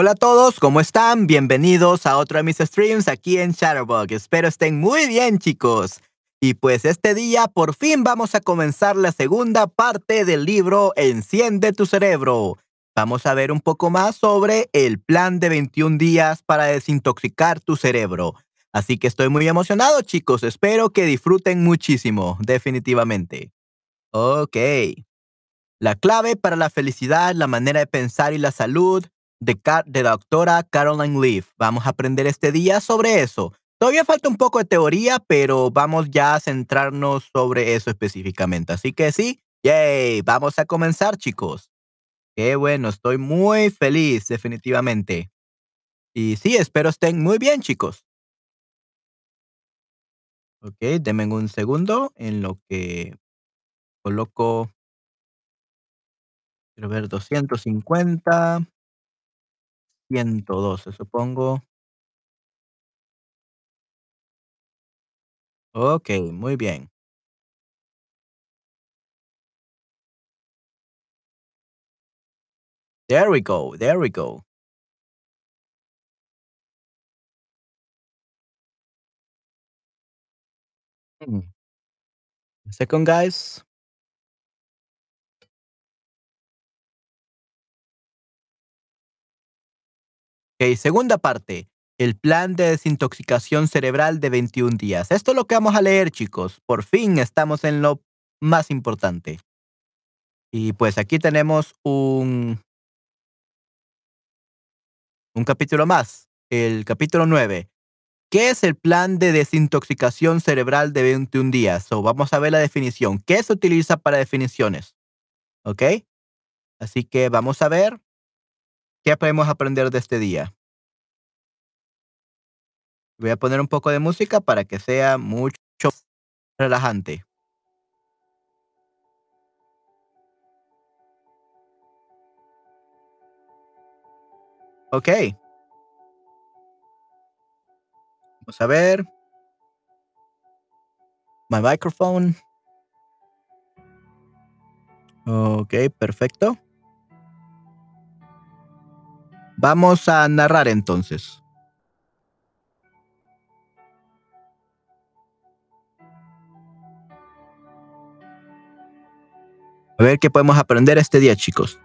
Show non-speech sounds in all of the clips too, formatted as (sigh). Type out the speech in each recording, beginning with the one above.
Hola a todos, ¿cómo están? Bienvenidos a otro de mis streams aquí en Shadowbug. Espero estén muy bien, chicos. Y pues este día por fin vamos a comenzar la segunda parte del libro Enciende tu cerebro. Vamos a ver un poco más sobre el plan de 21 días para desintoxicar tu cerebro. Así que estoy muy emocionado, chicos. Espero que disfruten muchísimo, definitivamente. Ok. La clave para la felicidad, la manera de pensar y la salud de, de la doctora Caroline Leaf. Vamos a aprender este día sobre eso. Todavía falta un poco de teoría, pero vamos ya a centrarnos sobre eso específicamente. Así que sí, yay, vamos a comenzar, chicos. Qué bueno, estoy muy feliz, definitivamente. Y sí, espero estén muy bien, chicos. Ok, denme un segundo en lo que coloco. Quiero ver 250. 112, supongo. Ok, muy bien. There we go, there we go. Mm. Second, guys. Segunda parte. El plan de desintoxicación cerebral de 21 días. Esto es lo que vamos a leer, chicos. Por fin estamos en lo más importante. Y pues aquí tenemos un, un capítulo más, el capítulo 9. ¿Qué es el plan de desintoxicación cerebral de 21 días? O vamos a ver la definición. ¿Qué se utiliza para definiciones? ¿Ok? Así que vamos a ver qué podemos aprender de este día. Voy a poner un poco de música para que sea mucho relajante. Ok. Vamos a ver. My microphone. Ok, perfecto. Vamos a narrar entonces. A ver qué podemos aprender este día, chicos.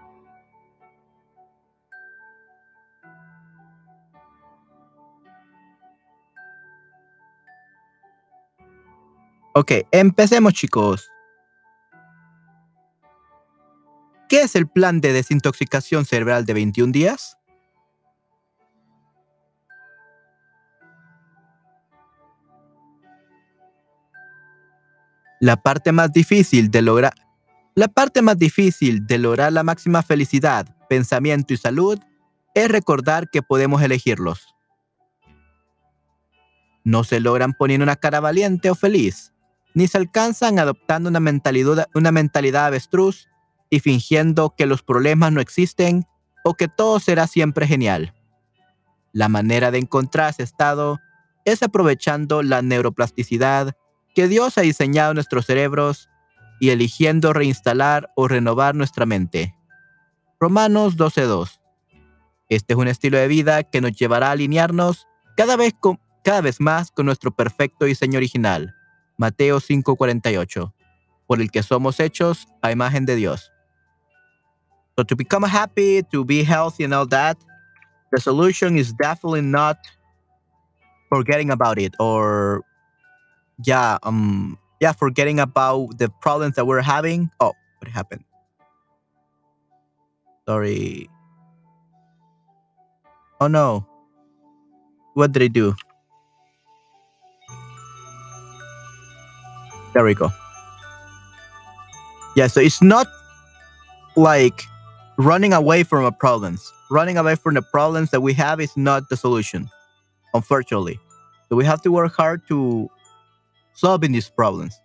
Ok, empecemos, chicos. ¿Qué es el plan de desintoxicación cerebral de 21 días? La parte más difícil de lograr la parte más difícil de lograr la máxima felicidad, pensamiento y salud es recordar que podemos elegirlos. No se logran poniendo una cara valiente o feliz, ni se alcanzan adoptando una mentalidad, una mentalidad avestruz y fingiendo que los problemas no existen o que todo será siempre genial. La manera de encontrar ese estado es aprovechando la neuroplasticidad que Dios ha diseñado nuestros cerebros y eligiendo reinstalar o renovar nuestra mente. Romanos 12.2. Este es un estilo de vida que nos llevará a alinearnos cada vez, con, cada vez más con nuestro perfecto diseño original. Mateo 5:48, por el que somos hechos a imagen de Dios. So to become happy, to be healthy and all that, the solution is definitely not forgetting about it or yeah, um yeah, forgetting about the problems that we're having. Oh, what happened? Sorry. Oh no. What did I do? There we go. Yeah, so it's not like running away from our problems. Running away from the problems that we have is not the solution, unfortunately. So we have to work hard to solving these problems.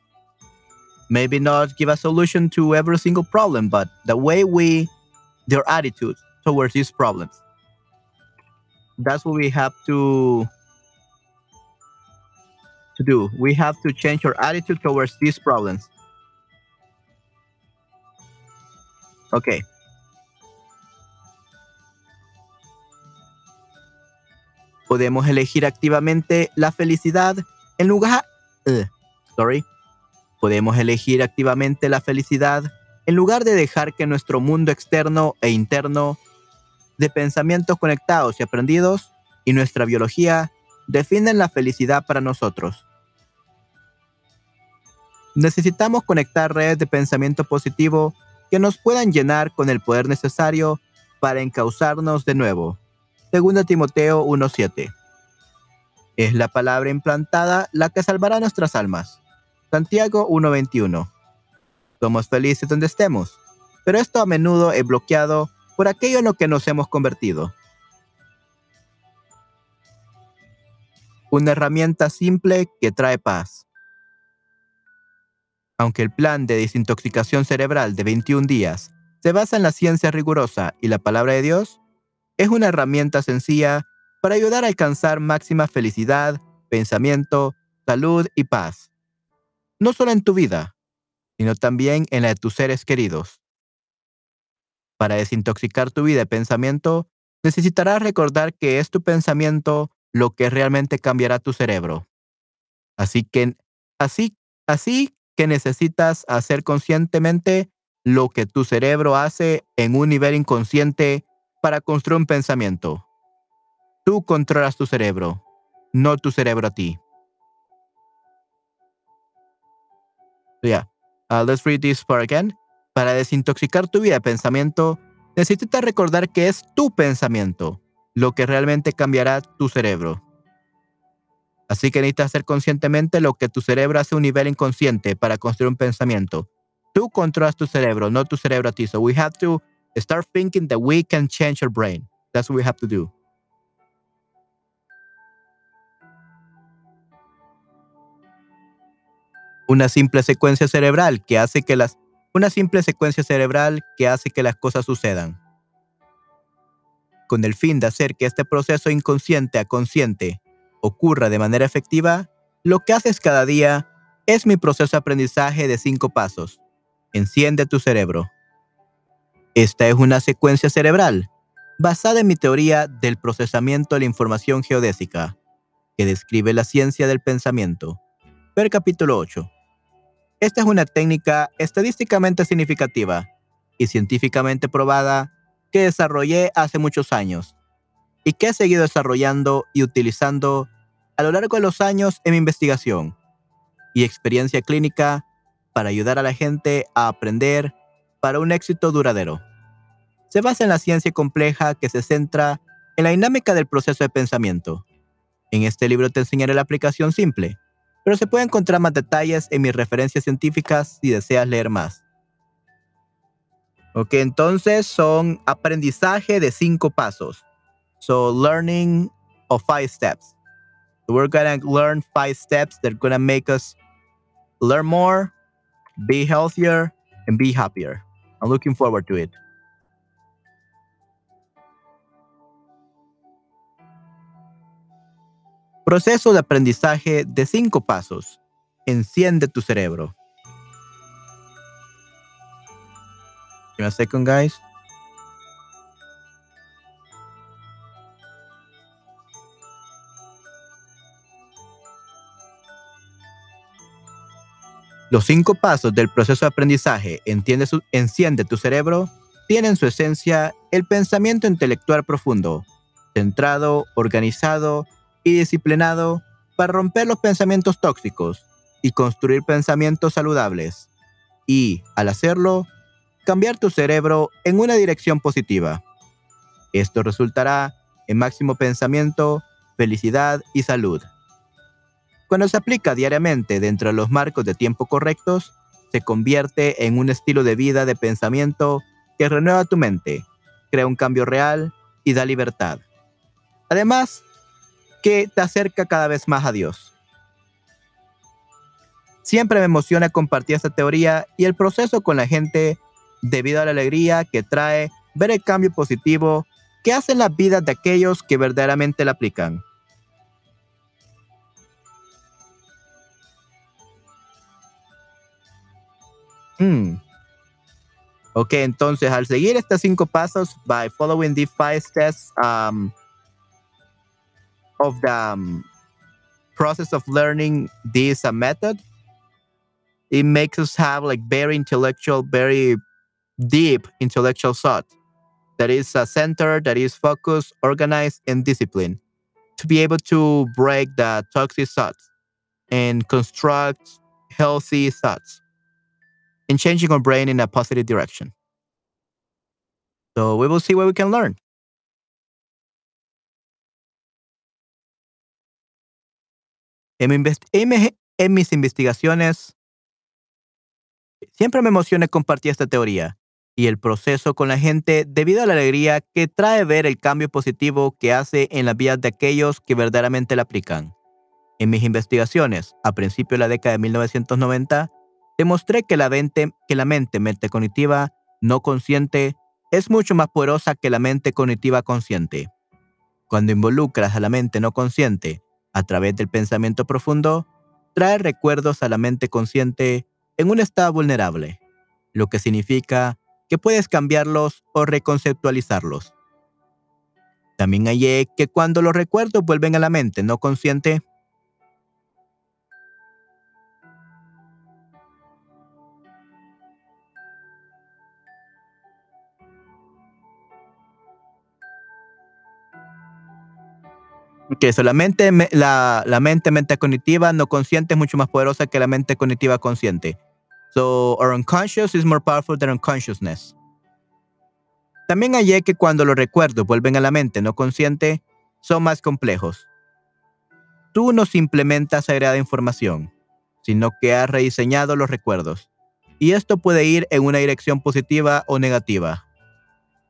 Maybe not give a solution to every single problem, but the way we, their attitude towards these problems. That's what we have to to do. We have to change our attitude towards these problems. Okay. Podemos elegir activamente la felicidad en lugar... Uh, sorry. Podemos elegir activamente la felicidad en lugar de dejar que nuestro mundo externo e interno de pensamientos conectados y aprendidos y nuestra biología defienden la felicidad para nosotros. Necesitamos conectar redes de pensamiento positivo que nos puedan llenar con el poder necesario para encauzarnos de nuevo. 2 Timoteo 1.7. Es la palabra implantada la que salvará nuestras almas. Santiago 1.21. Somos felices donde estemos, pero esto a menudo es bloqueado por aquello en lo que nos hemos convertido. Una herramienta simple que trae paz. Aunque el plan de desintoxicación cerebral de 21 días se basa en la ciencia rigurosa y la palabra de Dios, es una herramienta sencilla para ayudar a alcanzar máxima felicidad, pensamiento, salud y paz. No solo en tu vida, sino también en la de tus seres queridos. Para desintoxicar tu vida de pensamiento, necesitarás recordar que es tu pensamiento lo que realmente cambiará tu cerebro. Así que, así, así que necesitas hacer conscientemente lo que tu cerebro hace en un nivel inconsciente para construir un pensamiento. Tú controlas tu cerebro, no tu cerebro a ti. Yeah. Uh, let's read this part again. Para desintoxicar tu vida de pensamiento, necesitas recordar que es tu pensamiento lo que realmente cambiará tu cerebro. Así que necesitas hacer conscientemente lo que tu cerebro hace a un nivel inconsciente para construir un pensamiento. Tú controlas tu cerebro, no tu cerebro a ti. So we have to start thinking that we can change our brain. That's what we have to do. Una simple secuencia cerebral que hace que las una simple secuencia cerebral que hace que las cosas sucedan. Con el fin de hacer que este proceso inconsciente a consciente ocurra de manera efectiva, lo que haces cada día es mi proceso de aprendizaje de cinco pasos. Enciende tu cerebro. Esta es una secuencia cerebral basada en mi teoría del procesamiento de la información geodésica, que describe la ciencia del pensamiento. Ver capítulo 8. Esta es una técnica estadísticamente significativa y científicamente probada que desarrollé hace muchos años y que he seguido desarrollando y utilizando a lo largo de los años en mi investigación y experiencia clínica para ayudar a la gente a aprender para un éxito duradero. Se basa en la ciencia compleja que se centra en la dinámica del proceso de pensamiento. En este libro te enseñaré la aplicación simple pero se puede encontrar más detalles en mis referencias científicas si deseas leer más. Ok, entonces son aprendizaje de cinco pasos. So, learning of five steps. So we're gonna learn five steps that are gonna make us learn more, be healthier, and be happier. I'm looking forward to it. Proceso de aprendizaje de cinco pasos. Enciende tu cerebro. Give me a guys. Los cinco pasos del proceso de aprendizaje enciende tu cerebro tienen su esencia el pensamiento intelectual profundo, centrado, organizado y disciplinado para romper los pensamientos tóxicos y construir pensamientos saludables. Y, al hacerlo, cambiar tu cerebro en una dirección positiva. Esto resultará en máximo pensamiento, felicidad y salud. Cuando se aplica diariamente dentro de los marcos de tiempo correctos, se convierte en un estilo de vida de pensamiento que renueva tu mente, crea un cambio real y da libertad. Además, que te acerca cada vez más a Dios. Siempre me emociona compartir esta teoría y el proceso con la gente debido a la alegría que trae ver el cambio positivo que hace en las vidas de aquellos que verdaderamente la aplican. Hmm. Ok, entonces al seguir estos cinco pasos, by following these five steps, um, of the um, process of learning this uh, method, it makes us have like very intellectual, very deep intellectual thought that is uh, centered, that is focused, organized, and disciplined to be able to break the toxic thoughts and construct healthy thoughts and changing our brain in a positive direction. So we will see what we can learn. En, mis investigaciones, siempre me emociona compartir esta teoría y el proceso con la gente debido a la alegría que trae ver el cambio positivo que hace en la vida de aquellos que verdaderamente la aplican. En mis investigaciones, a principios de la década de 1990, demostré que la, mente, que la mente metacognitiva no consciente es mucho más poderosa que la mente cognitiva consciente. Cuando involucras a la mente no consciente a través del pensamiento profundo, trae recuerdos a la mente consciente en un estado vulnerable, lo que significa que puedes cambiarlos o reconceptualizarlos. También hallé que cuando los recuerdos vuelven a la mente no consciente, que solamente la, la mente mente cognitiva no consciente es mucho más poderosa que la mente cognitiva consciente. So, our unconscious is more powerful than unconsciousness. También hallé que cuando los recuerdos vuelven a la mente no consciente, son más complejos. Tú no simplemente has agregado información, sino que has rediseñado los recuerdos. Y esto puede ir en una dirección positiva o negativa.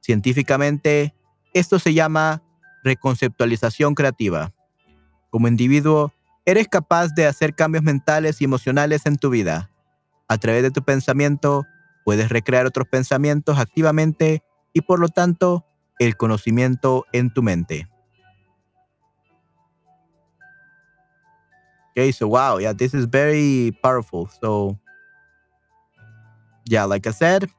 Científicamente, esto se llama reconceptualización creativa. Como individuo, eres capaz de hacer cambios mentales y emocionales en tu vida. A través de tu pensamiento, puedes recrear otros pensamientos activamente y por lo tanto, el conocimiento en tu mente. Okay, so wow, yeah, this is very powerful. So, yeah, like I said,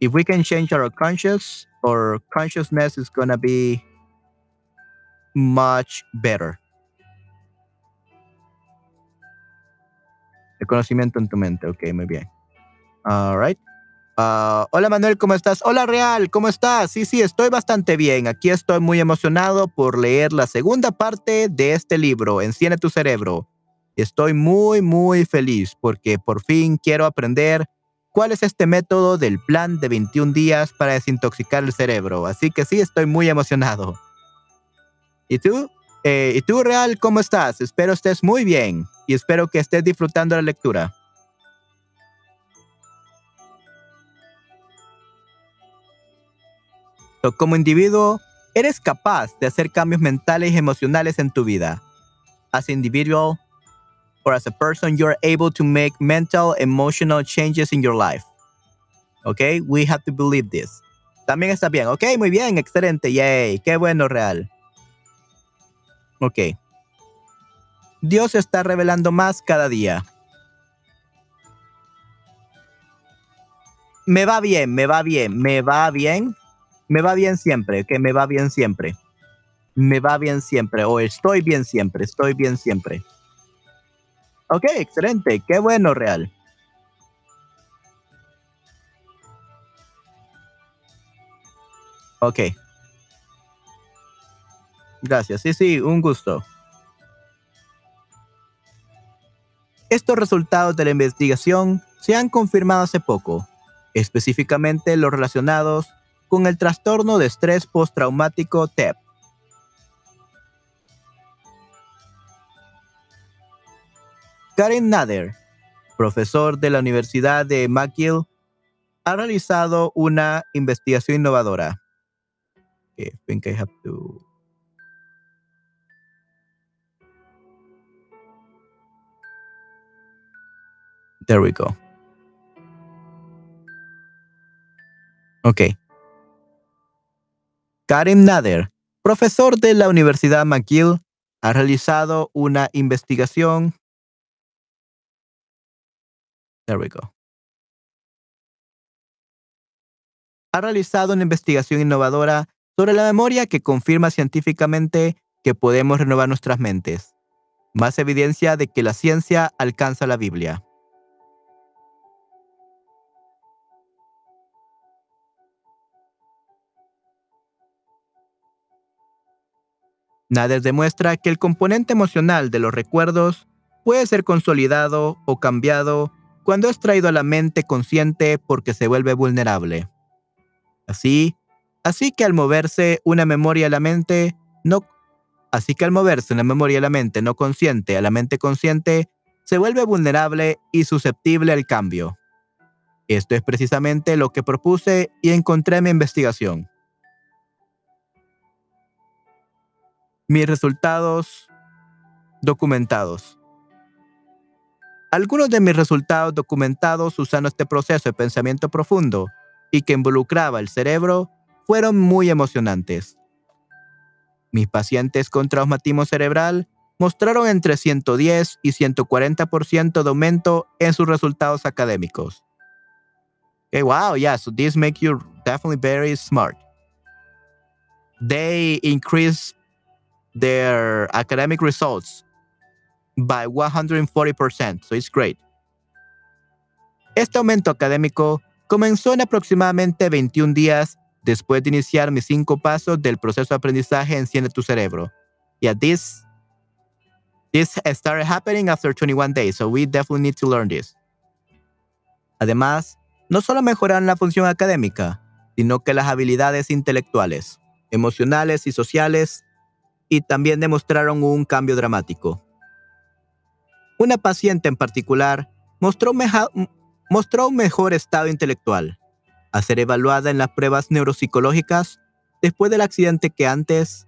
if we can change our conscious, or consciousness is gonna be much better. El conocimiento en tu mente, ok, muy bien. All right. Uh, hola Manuel, ¿cómo estás? Hola Real, ¿cómo estás? Sí, sí, estoy bastante bien. Aquí estoy muy emocionado por leer la segunda parte de este libro, Enciende tu cerebro. Estoy muy, muy feliz porque por fin quiero aprender cuál es este método del plan de 21 días para desintoxicar el cerebro. Así que sí, estoy muy emocionado. ¿Y tú? Eh, ¿Y tú, Real, cómo estás? Espero estés muy bien y espero que estés disfrutando la lectura. Como individuo, eres capaz de hacer cambios mentales y emocionales en tu vida. As individual, or as a person, you're able to make mental, emotional changes in your life. Okay, we have to believe this. También está bien. Ok, muy bien, excelente. Yay, qué bueno, real. Ok. Dios está revelando más cada día. Me va bien, me va bien, me va bien. Me va bien siempre, que me va bien siempre. Me va bien siempre, o estoy bien siempre, estoy bien siempre. Ok, excelente. Qué bueno, Real. Ok. Gracias. Sí, sí, un gusto. Estos resultados de la investigación se han confirmado hace poco, específicamente los relacionados con el trastorno de estrés postraumático TEP. Karen Nader, profesor de la Universidad de McGill, ha realizado una investigación innovadora. Okay, I think I have to. There we go. Ok. Karen Nader, profesor de la Universidad McGill, ha realizado una investigación There we go. Ha realizado una investigación innovadora sobre la memoria que confirma científicamente que podemos renovar nuestras mentes. Más evidencia de que la ciencia alcanza la Biblia. Nada demuestra que el componente emocional de los recuerdos puede ser consolidado o cambiado cuando es traído a la mente consciente porque se vuelve vulnerable. Así, así que al moverse una memoria a la mente no así que al moverse una memoria a la mente no consciente a la mente consciente se vuelve vulnerable y susceptible al cambio. Esto es precisamente lo que propuse y encontré en mi investigación. Mis resultados documentados. Algunos de mis resultados documentados usando este proceso de pensamiento profundo y que involucraba el cerebro fueron muy emocionantes. Mis pacientes con traumatismo cerebral mostraron entre 110 y 140% de aumento en sus resultados académicos. Wow, yeah, so this makes you definitely very smart. They increase their academic results by 140%, so it's great. Este aumento académico comenzó en aproximadamente 21 días después de iniciar mis cinco pasos del proceso de aprendizaje Enciende tu cerebro. Yeah, this, this started happening after 21 days, so we definitely need to learn this. Además, no solo mejoraron la función académica, sino que las habilidades intelectuales, emocionales y sociales y también demostraron un cambio dramático. Una paciente en particular mostró, un mejor estado intelectual, a ser evaluada en las pruebas neuropsicológicas después del accidente que antes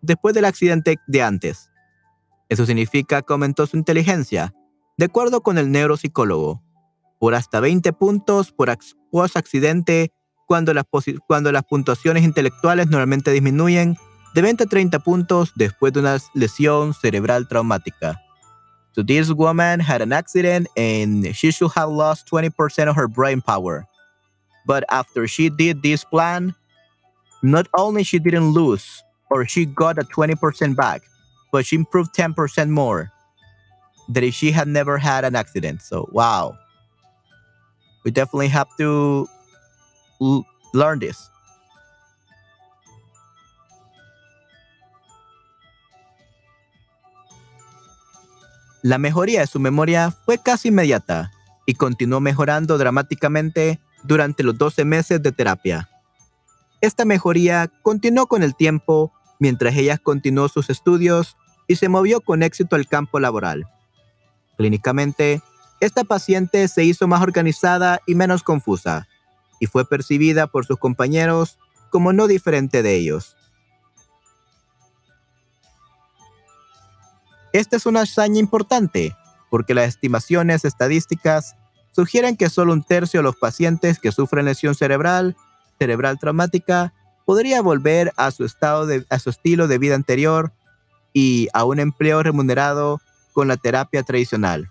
después del accidente de antes. Eso significa que aumentó su inteligencia, de acuerdo con el neuropsicólogo, por hasta 20 puntos por accidente cuando las, cuando las puntuaciones intelectuales normalmente disminuyen de 20 a 30 puntos después de una lesión cerebral traumática. So this woman had an accident and she should have lost 20% of her brain power. But after she did this plan, not only she didn't lose or she got a 20% back, but she improved 10% more than if she had never had an accident. So wow. We definitely have to learn this. La mejoría de su memoria fue casi inmediata y continuó mejorando dramáticamente durante los 12 meses de terapia. Esta mejoría continuó con el tiempo mientras ella continuó sus estudios y se movió con éxito al campo laboral. Clínicamente, esta paciente se hizo más organizada y menos confusa, y fue percibida por sus compañeros como no diferente de ellos. Esta es una hazaña importante, porque las estimaciones estadísticas sugieren que solo un tercio de los pacientes que sufren lesión cerebral, cerebral traumática, podría volver a su, estado de, a su estilo de vida anterior y a un empleo remunerado con la terapia tradicional.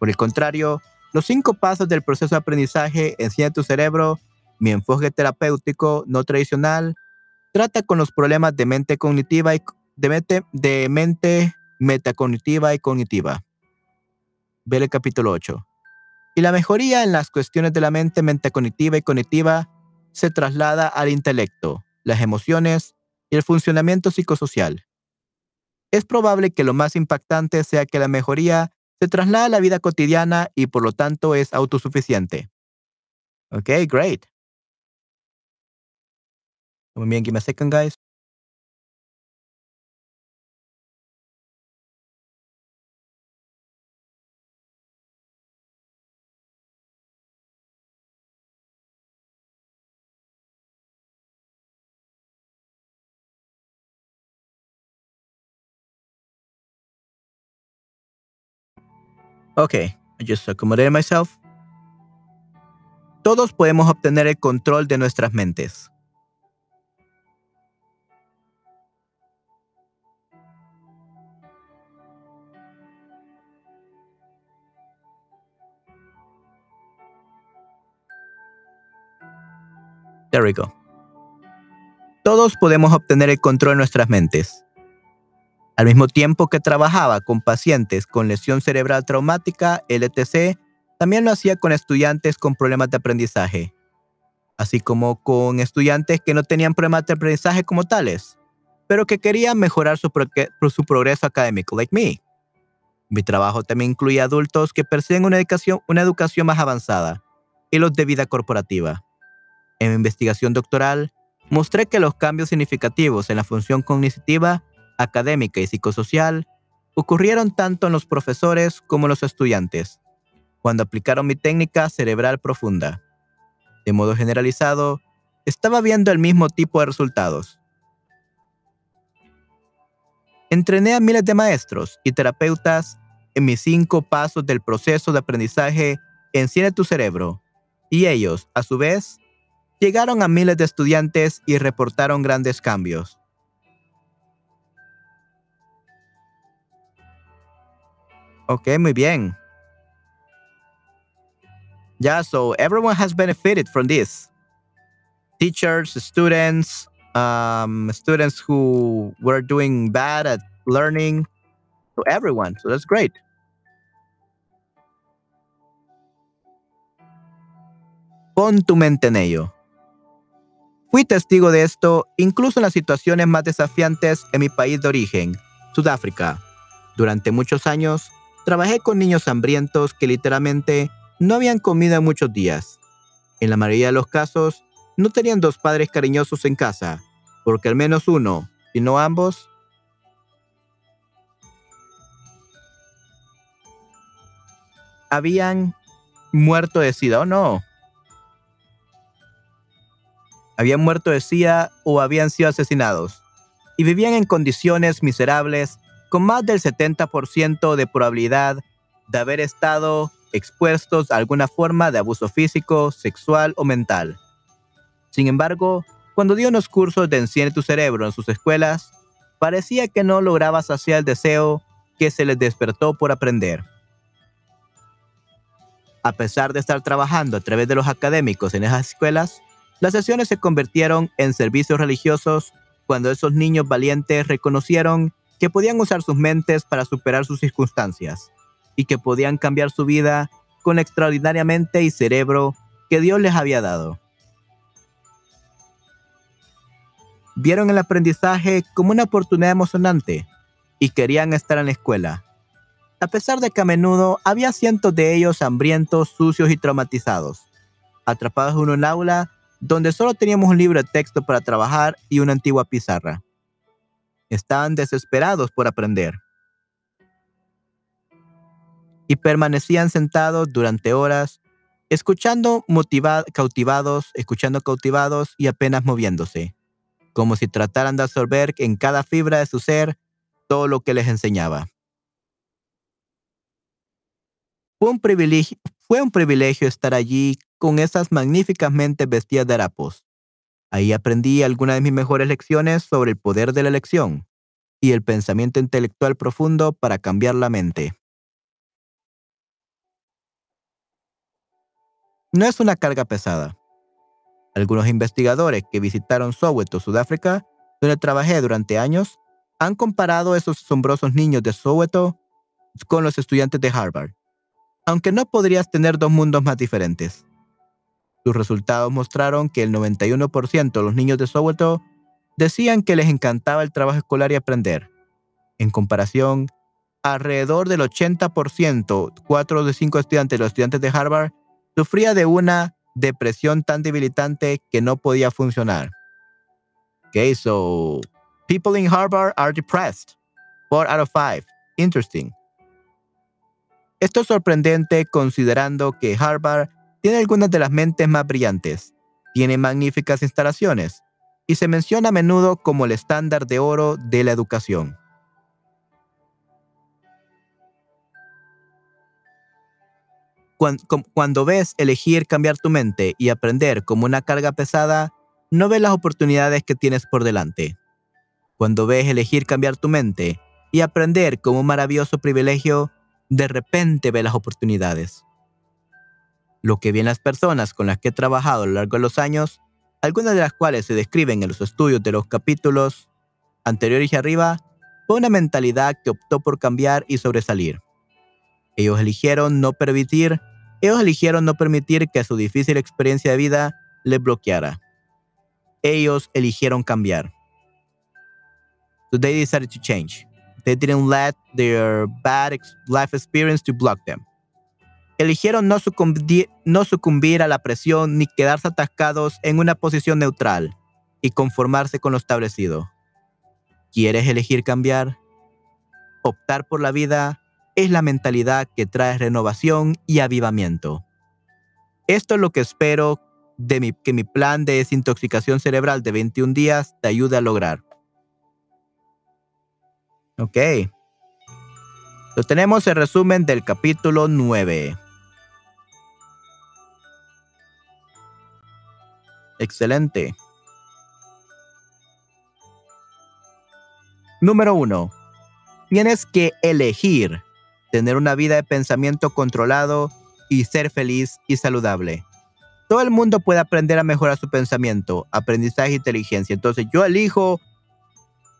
Por el contrario, los cinco pasos del proceso de aprendizaje Enseña tu cerebro, mi enfoque terapéutico no tradicional, trata con los problemas de mente cognitiva y de mente, de mente metacognitiva y cognitiva. Ve el capítulo 8. Y la mejoría en las cuestiones de la mente metacognitiva y cognitiva se traslada al intelecto, las emociones y el funcionamiento psicosocial. Es probable que lo más impactante sea que la mejoría se traslada a la vida cotidiana y por lo tanto es autosuficiente. Ok, great. Muy bien, give me a second, guys. Ok, I just accommodated myself. Todos podemos obtener el control de nuestras mentes. There we go. todos podemos obtener el control de nuestras mentes. Al mismo tiempo que trabajaba con pacientes con lesión cerebral traumática, LTC, también lo hacía con estudiantes con problemas de aprendizaje, así como con estudiantes que no tenían problemas de aprendizaje como tales, pero que querían mejorar su, progreso académico, like me. Mi trabajo también incluía adultos que persiguen una educación, una educación más avanzada y los de vida corporativa. En mi investigación doctoral, mostré que los cambios significativos en la función cognitiva, académica y psicosocial ocurrieron tanto en los profesores como en los estudiantes, cuando aplicaron mi técnica cerebral profunda. De modo generalizado, estaba viendo el mismo tipo de resultados. Entrené a miles de maestros y terapeutas en mis cinco pasos del proceso de aprendizaje Enciende tu cerebro, y ellos, a su vez, llegaron a miles de estudiantes y reportaron grandes cambios. Ok, muy bien. Yeah, so everyone has benefited from this. Teachers, students, um, students who were doing bad at learning, to everyone. So that's great. Pon tu mente en ello. Fui testigo de esto incluso en las situaciones más desafiantes en mi país de origen, Sudáfrica. Durante muchos años, trabajé con niños hambrientos que literalmente no habían comido en muchos días. En la mayoría de los casos, no tenían dos padres cariñosos en casa, porque al menos uno, si no ambos, habían muerto de SIDA o no. Habían muerto de SIDA o habían sido asesinados y vivían en condiciones miserables con más del 70% de probabilidad de haber estado expuestos a alguna forma de abuso físico, sexual o mental. Sin embargo, cuando dio unos cursos de Enciende tu cerebro en sus escuelas, parecía que no lograba saciar el deseo que se les despertó por aprender. A pesar de estar trabajando a través de los académicos en esas escuelas, las sesiones se convirtieron en servicios religiosos cuando esos niños valientes reconocieron que podían usar sus mentes para superar sus circunstancias y que podían cambiar su vida con extraordinariamente y cerebro que Dios les había dado. Vieron el aprendizaje como una oportunidad emocionante y querían estar en la escuela, a pesar de que a menudo había cientos de ellos hambrientos, sucios y traumatizados, atrapados en un aula donde solo teníamos un libro de texto para trabajar y una antigua pizarra. Estaban desesperados por aprender. Y permanecían sentados durante horas, escuchando cautivados, escuchando cautivados y apenas moviéndose, como si trataran de absorber en cada fibra de su ser todo lo que les enseñaba. Fue un privilegio, estar allí con esas magníficas mentes vestidas de harapos. Ahí aprendí algunas de mis mejores lecciones sobre el poder de la elección y el pensamiento intelectual profundo para cambiar la mente. No es una carga pesada. Algunos investigadores que visitaron Soweto, Sudáfrica, donde trabajé durante años, han comparado esos asombrosos niños de Soweto con los estudiantes de Harvard aunque no podrías tener dos mundos más diferentes. Sus resultados mostraron que el 91% de los niños de Soweto decían que les encantaba el trabajo escolar y aprender. En comparación, alrededor del 80%, 4 de 5 estudiantes de los estudiantes de Harvard, sufría de una depresión tan debilitante que no podía funcionar. Okay, so people in Harvard are depressed. 4 out of 5. Interesting. Esto es sorprendente considerando que Harvard tiene algunas de las mentes más brillantes, tiene magníficas instalaciones y se menciona a menudo como el estándar de oro de la educación. Cuando ves elegir cambiar tu mente y aprender como una carga pesada, no ves las oportunidades que tienes por delante. Cuando ves elegir cambiar tu mente y aprender como un maravilloso privilegio, de repente ve las oportunidades. Lo que ven las personas con las que he trabajado a lo largo de los años algunas de las cuales se describen en los estudios de los capítulos anteriores y arriba, fue una mentalidad que optó por cambiar y sobresalir. Ellos eligieron no permitir, ellos eligieron no permitir que su difícil experiencia de vida les bloqueara. Ellos eligieron cambiar. So they decided to change. They didn't let their bad life experience to block them. Eligieron no sucumbir, a la presión ni quedarse atascados en una posición neutral y conformarse con lo establecido. ¿Quieres elegir cambiar? Optar por la vida es la mentalidad que trae renovación y avivamiento. Esto es lo que espero que mi plan de desintoxicación cerebral de 21 días te ayude a lograr. Ok. Lo tenemos el resumen del capítulo 9. Excelente. Número 1. Tienes que elegir tener una vida de pensamiento controlado y ser feliz y saludable. Todo el mundo puede aprender a mejorar su pensamiento, aprendizaje e inteligencia. Entonces yo elijo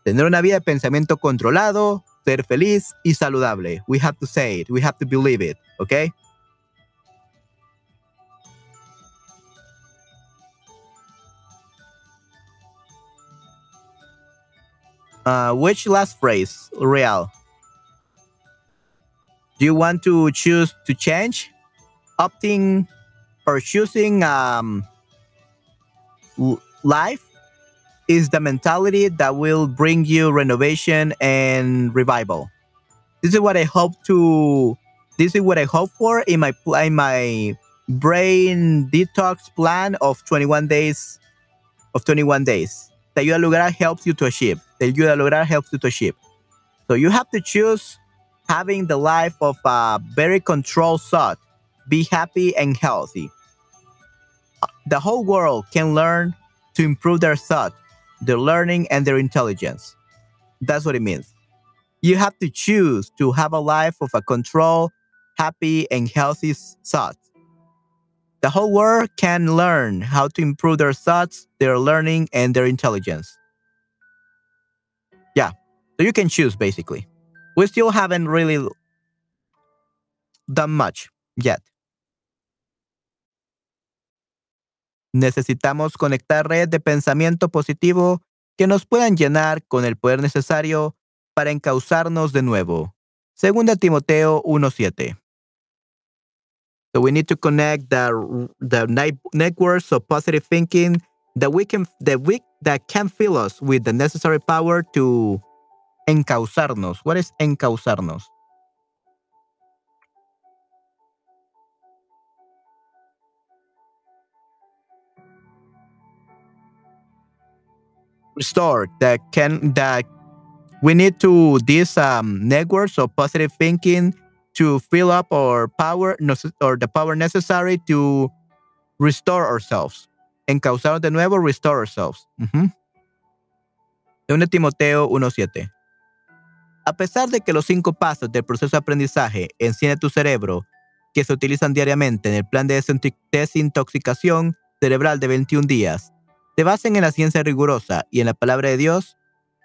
tener una vida de pensamiento controlado, ser feliz y saludable. We have to say it. We have to believe it. Okay? Uh, which last phrase, Real? Do you want to choose to change, opting, or choosing um, life is the mentality that will bring you renovation and revival. This is what I hope to. This is what I hope for in my in my brain detox plan of 21 days. Of 21 days, That a lograr helps you to achieve. Ayuda a lograr helps you to achieve. So you have to choose having the life of a very controlled thought. Be happy and healthy. The whole world can learn to improve their thought their learning, and their intelligence. That's what it means. You have to choose to have a life of a controlled, happy, and healthy thought. The whole world can learn how to improve their thoughts, their learning, and their intelligence. Yeah, so you can choose basically. We still haven't really done much yet. Necesitamos conectar redes de pensamiento positivo que nos puedan llenar con el poder necesario para encauzarnos de nuevo. Segunda Timoteo 1:7. So we need to connect the, the networks of positive thinking that we can that we that can fill us with the necessary power to encauzarnos. What is encauzarnos? restore that can that we need to these um, networks of positive thinking to fill up our power or the power necessary to restore ourselves. Encauzarnos de nuevo, restore ourselves. Uh -huh. 1 Timoteo 1.7. A pesar de que los cinco pasos del proceso de aprendizaje enciende tu cerebro, que se utilizan diariamente en el plan de desintoxicación cerebral de 21 días, se basen en la ciencia rigurosa y en la palabra de Dios,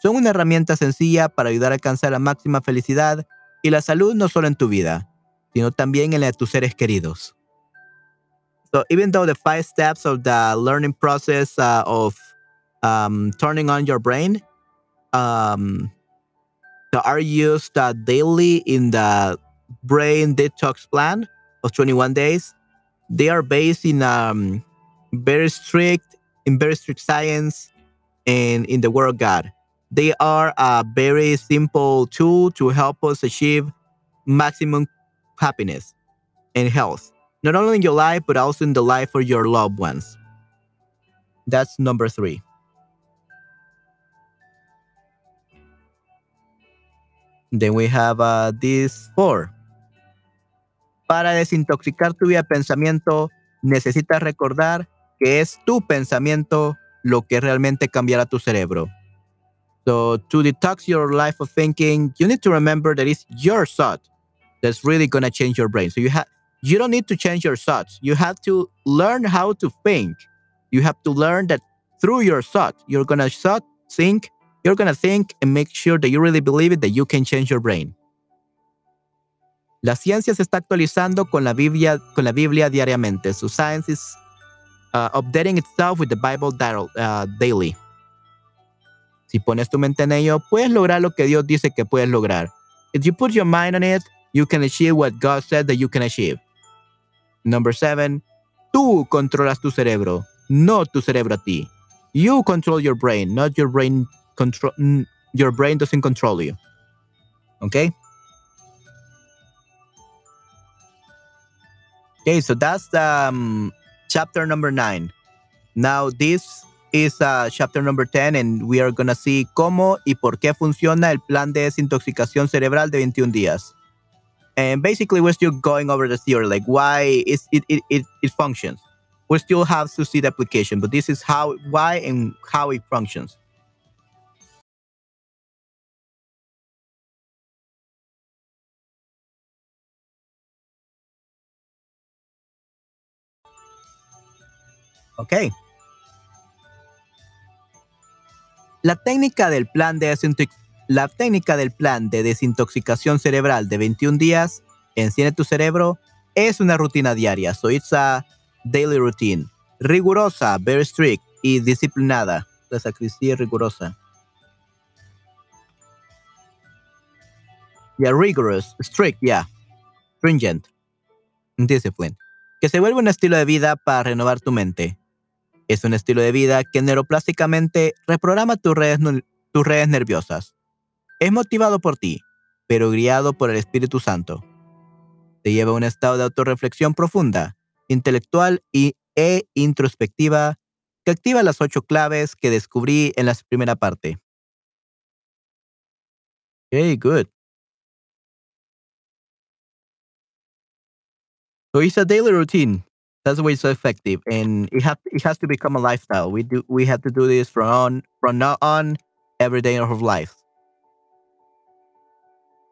son una herramienta sencilla para ayudar a alcanzar la máxima felicidad y la salud no solo en tu vida, sino también en la de tus seres queridos. So even though the five steps of the learning process uh, of um, turning on your brain um, are used uh, daily in the brain detox plan of 21 days, they are based in um, very strict in very strict science and in the Word of God. They are a very simple tool to help us achieve maximum happiness and health, not only in your life, but also in the life of your loved ones. That's number three. Then we have uh, this four. Para desintoxicar tu vida pensamiento, necesitas recordar que es tu pensamiento lo que realmente cambiará tu cerebro. So to detox your life of thinking, you need to remember that it's your thought that's really going to change your brain. So you have you don't need to change your thoughts. You have to learn how to think. You have to learn that through your thought. You're gonna thought, think, you're gonna think and make sure that you really believe it that you can change your brain. La ciencia se está actualizando con la Biblia, con la Biblia diariamente. So science is uh, updating itself with the Bible uh, daily. Si pones tu mente en ello, puedes lograr lo que Dios dice que puedes lograr. If you put your mind on it, you can achieve what God said that you can achieve. Number seven, tú controlas tu cerebro, no tu cerebro a ti. You control your brain, not your brain control. Your brain doesn't control you. Okay. Okay, so that's um, chapter number nine. Now this is uh, chapter number 10 and we are to see cómo y por qué funciona el plan de desintoxicación cerebral de 21 días. And basically we're still going over the theory, like why it, it, it, it functions. We still have to see the application, but this is how, why and how it functions. Okay. La técnica del plan de, la técnica del plan de desintoxicación cerebral de 21 días, Enciende tu cerebro, es una rutina diaria. So it's a daily routine. Rigurosa, very strict y disciplinada. La sacristía rigurosa. Yeah, rigorous, strict, yeah. Stringent. Discipline. Que se vuelve un estilo de vida para renovar tu mente. Es un estilo de vida que neuroplásticamente reprograma tus redes, tus redes nerviosas. Es motivado por ti, pero guiado por el Espíritu Santo. Te lleva a un estado de autorreflexión profunda, intelectual y, e introspectiva que activa las ocho claves que descubrí en la primera parte. Okay, good. So it's a daily routine. That's why it's so effective, and it has it has to become a lifestyle. We do we have to do this from on from now on every day of our life.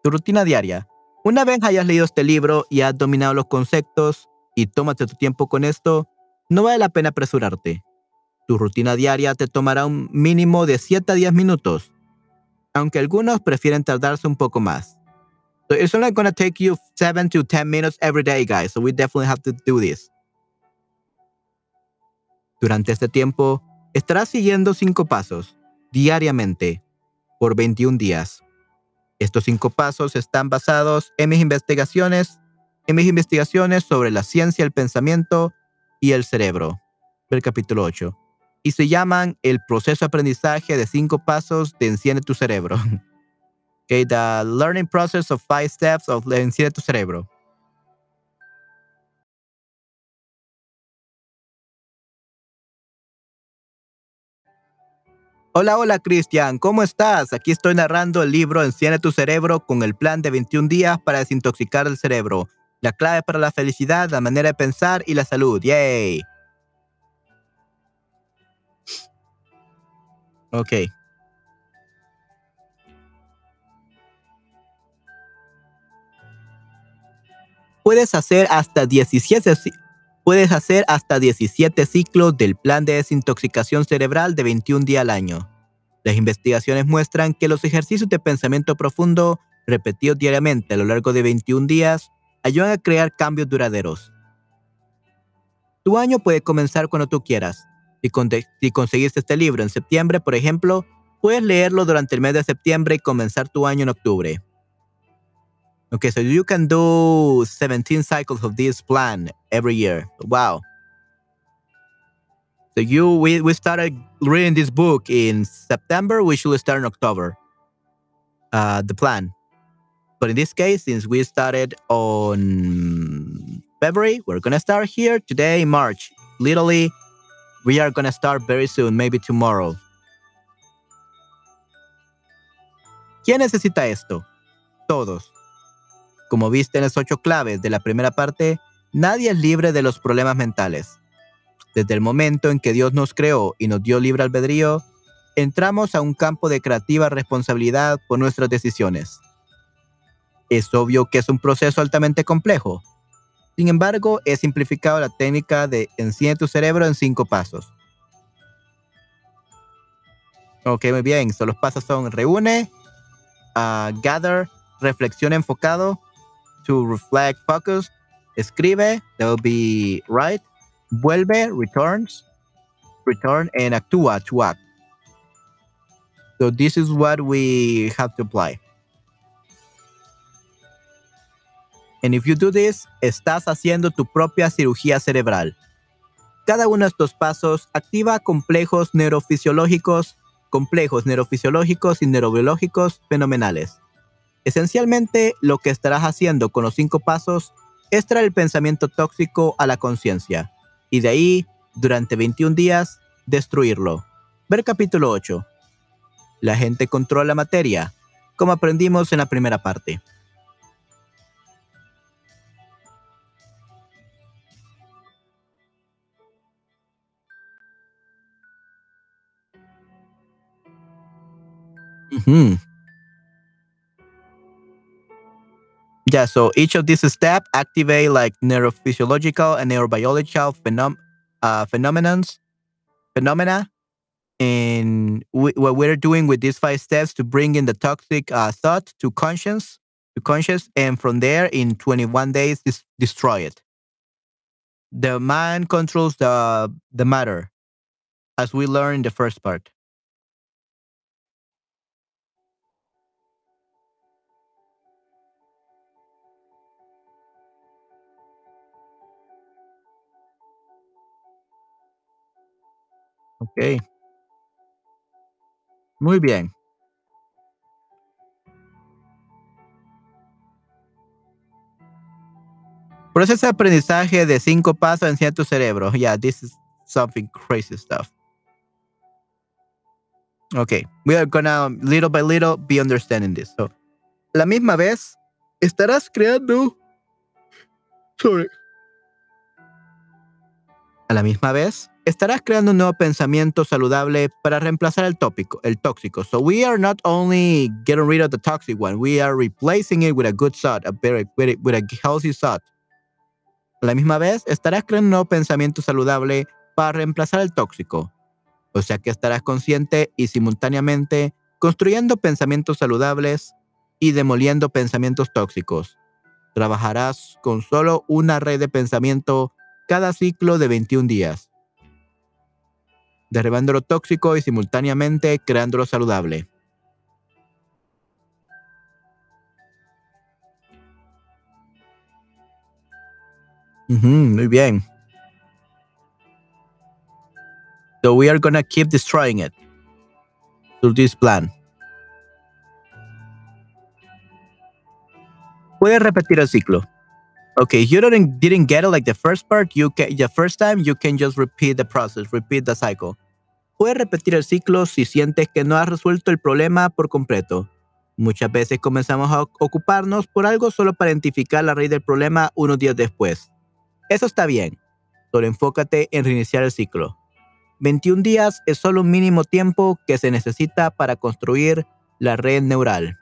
Tu rutina diaria. Una vez hayas leído este libro y has dominado los conceptos y tómate tu tiempo con esto, no vale la pena apresurarte. Tu rutina diaria te tomará un mínimo de 7 a 10 minutos, aunque algunos prefieren tardarse un poco más. So it's only going take you 7 to 10 minutes every day, guys. So we definitely have to do this. Durante este tiempo, estarás siguiendo cinco pasos diariamente por 21 días. Estos cinco pasos están basados en mis investigaciones, en mis investigaciones sobre la ciencia, el pensamiento y el cerebro, del capítulo 8, y se llaman el proceso de aprendizaje de cinco pasos de Enciende tu cerebro. (laughs) okay, the learning process of five steps of Enciende tu cerebro. Hola, hola Cristian, ¿cómo estás? Aquí estoy narrando el libro Enciende tu cerebro con el plan de 21 días para desintoxicar el cerebro. La clave para la felicidad, la manera de pensar y la salud. ¡Yay! Ok. Puedes hacer hasta 17 puedes hacer hasta 17 ciclos del plan de desintoxicación cerebral de 21 días al año. Las investigaciones muestran que los ejercicios de pensamiento profundo repetidos diariamente a lo largo de 21 días ayudan a crear cambios duraderos. Tu año puede comenzar cuando tú quieras. Si, si conseguiste este libro en septiembre, por ejemplo, puedes leerlo durante el mes de septiembre y comenzar tu año en octubre. Okay, so you can do 17 cycles of this plan every year. Wow. So you we, we started reading this book in September, we should start in October. Uh the plan. But in this case, since we started on February, we're gonna start here today, March. Literally, we are gonna start very soon, maybe tomorrow. ¿Quién necesita esto? Todos. Como viste en las ocho claves de la primera parte, nadie es libre de los problemas mentales. Desde el momento en que Dios nos creó y nos dio libre albedrío, entramos a un campo de creativa responsabilidad por nuestras decisiones. Es obvio que es un proceso altamente complejo. Sin embargo, he simplificado la técnica de enciende tu cerebro en cinco pasos. Ok, muy bien. So, los pasos son reúne, uh, gather, reflexión enfocado, to reflect, focus, escribe, that will be right, vuelve, returns, return, and actúa, to act. So this is what we have to apply. And if you do this, estás haciendo tu propia cirugía cerebral. Cada uno de estos pasos activa complejos neurofisiológicos, complejos neurofisiológicos y neurobiológicos fenomenales. Esencialmente, lo que estarás haciendo con los cinco pasos es traer el pensamiento tóxico a la conciencia y de ahí, durante 21 días, destruirlo. Ver capítulo 8. La gente controla la materia, como aprendimos en la primera parte. Mm-hmm. Yeah, so each of these steps activate like neurophysiological and neurobiological phenom- uh, phenomenons, phenomena. And what we're doing with these five steps to bring in the toxic uh, thought to conscience, to conscious, and from there in 21 days dis- destroy it. The mind controls the the matter, as we learned in the first part. Ok. Muy bien. Proceso de aprendizaje de cinco pasos en tu cerebro. Yeah, this is something crazy stuff. Okay, we are gonna little by little be understanding this. So, la misma vez estarás creando. Sorry. A la misma vez estarás creando un nuevo pensamiento saludable para reemplazar el tópico, el tóxico. So we are not only getting rid of the toxic one, we are replacing it with a good thought, a very, with a healthy thought. A la misma vez, estarás creando un nuevo pensamiento saludable para reemplazar el tóxico. O sea que estarás consciente y simultáneamente construyendo pensamientos saludables y demoliendo pensamientos tóxicos. Trabajarás con solo una red de pensamiento cada ciclo de 21 días derribando lo tóxico y simultáneamente creando lo saludable. muy bien. So we are gonna keep destroying it through this plan. Puedes repetir el ciclo. Okay, you didn't didn't get it like the first part. You can the first time you can just repeat the process, repeat the cycle. Puedes repetir el ciclo si sientes que no has resuelto el problema por completo. Muchas veces comenzamos a ocuparnos por algo solo para identificar la raíz del problema unos días después. Eso está bien. Solo enfócate en reiniciar el ciclo. 21 días es solo un mínimo tiempo que se necesita para construir la red neural.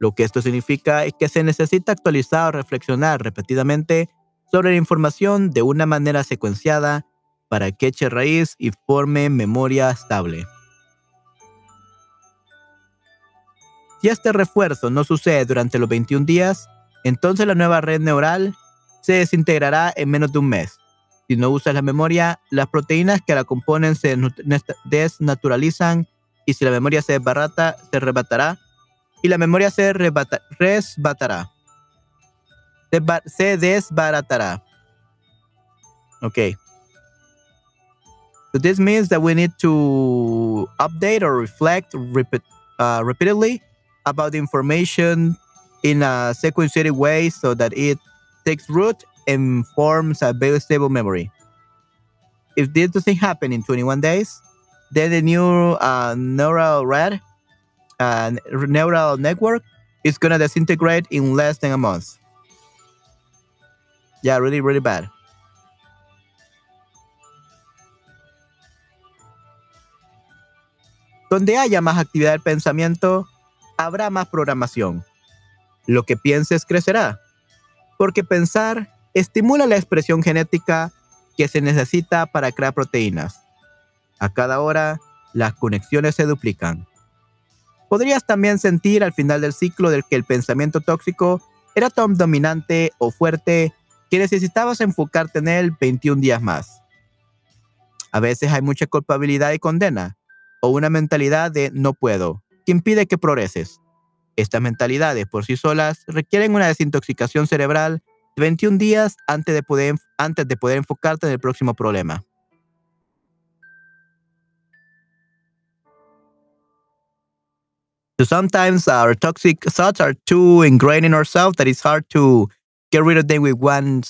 Lo que esto significa es que se necesita actualizar o reflexionar repetidamente sobre la información de una manera secuenciada para que eche raíz y forme memoria estable. Si este refuerzo no sucede durante los 21 días, entonces la nueva red neural se desintegrará en menos de un mes. Si no usas la memoria, las proteínas que la componen se desnaturalizan y si la memoria se desbarata, se rebatará y la memoria se resbatará. Se desbaratará. Ok. So this means that we need to update or reflect repeat, uh, repeatedly about the information in a sequential way so that it takes root and forms a very stable memory. If this doesn't happen in 21 days, then the new uh, neural red uh, neural network is gonna disintegrate in less than a month. Yeah, really, really bad. Donde haya más actividad del pensamiento, habrá más programación. Lo que pienses crecerá, porque pensar estimula la expresión genética que se necesita para crear proteínas. A cada hora, las conexiones se duplican. Podrías también sentir al final del ciclo del que el pensamiento tóxico era tan dominante o fuerte que necesitabas enfocarte en él 21 días más. A veces hay mucha culpabilidad y condena, o una mentalidad de no puedo, que impide que progreses. Estas mentalidades por sí solas requieren una desintoxicación cerebral de 21 días antes de poder, antes de poder enfocarte en el próximo problema. So sometimes our toxic thoughts are too ingrained in ourselves that it's hard to get rid of them with one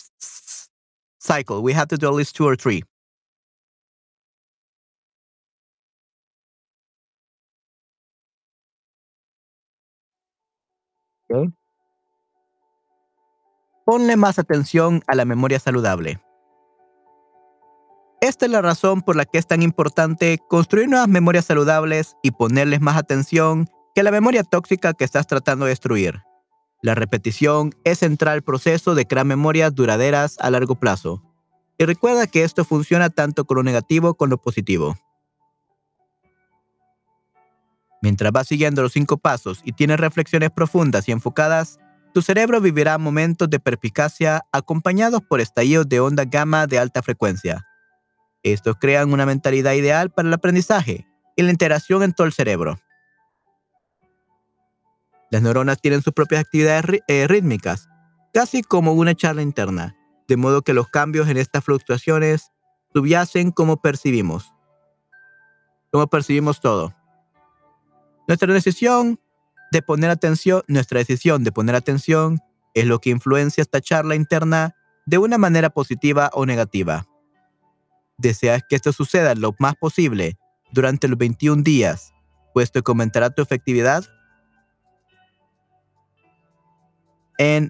cycle. We have to do at least two or three. Okay. Ponle más atención a la memoria saludable. Esta es la razón por la que es tan importante construir nuevas memorias saludables y ponerles más atención que la memoria tóxica que estás tratando de destruir. La repetición es central proceso de crear memorias duraderas a largo plazo. Y recuerda que esto funciona tanto con lo negativo como lo positivo. Mientras vas siguiendo los cinco pasos y tienes reflexiones profundas y enfocadas, tu cerebro vivirá momentos de perspicacia acompañados por estallidos de onda gamma de alta frecuencia. Estos crean una mentalidad ideal para el aprendizaje y la interacción en todo el cerebro. Las neuronas tienen sus propias actividades eh, rítmicas, casi como una charla interna, de modo que los cambios en estas fluctuaciones subyacen como percibimos. Como percibimos todo. Nuestra decisión de poner atención, nuestra decisión de poner atención es lo que influencia esta charla interna de una manera positiva o negativa. Deseas que esto suceda lo más posible durante los 21 días, puesto que aumentará tu efectividad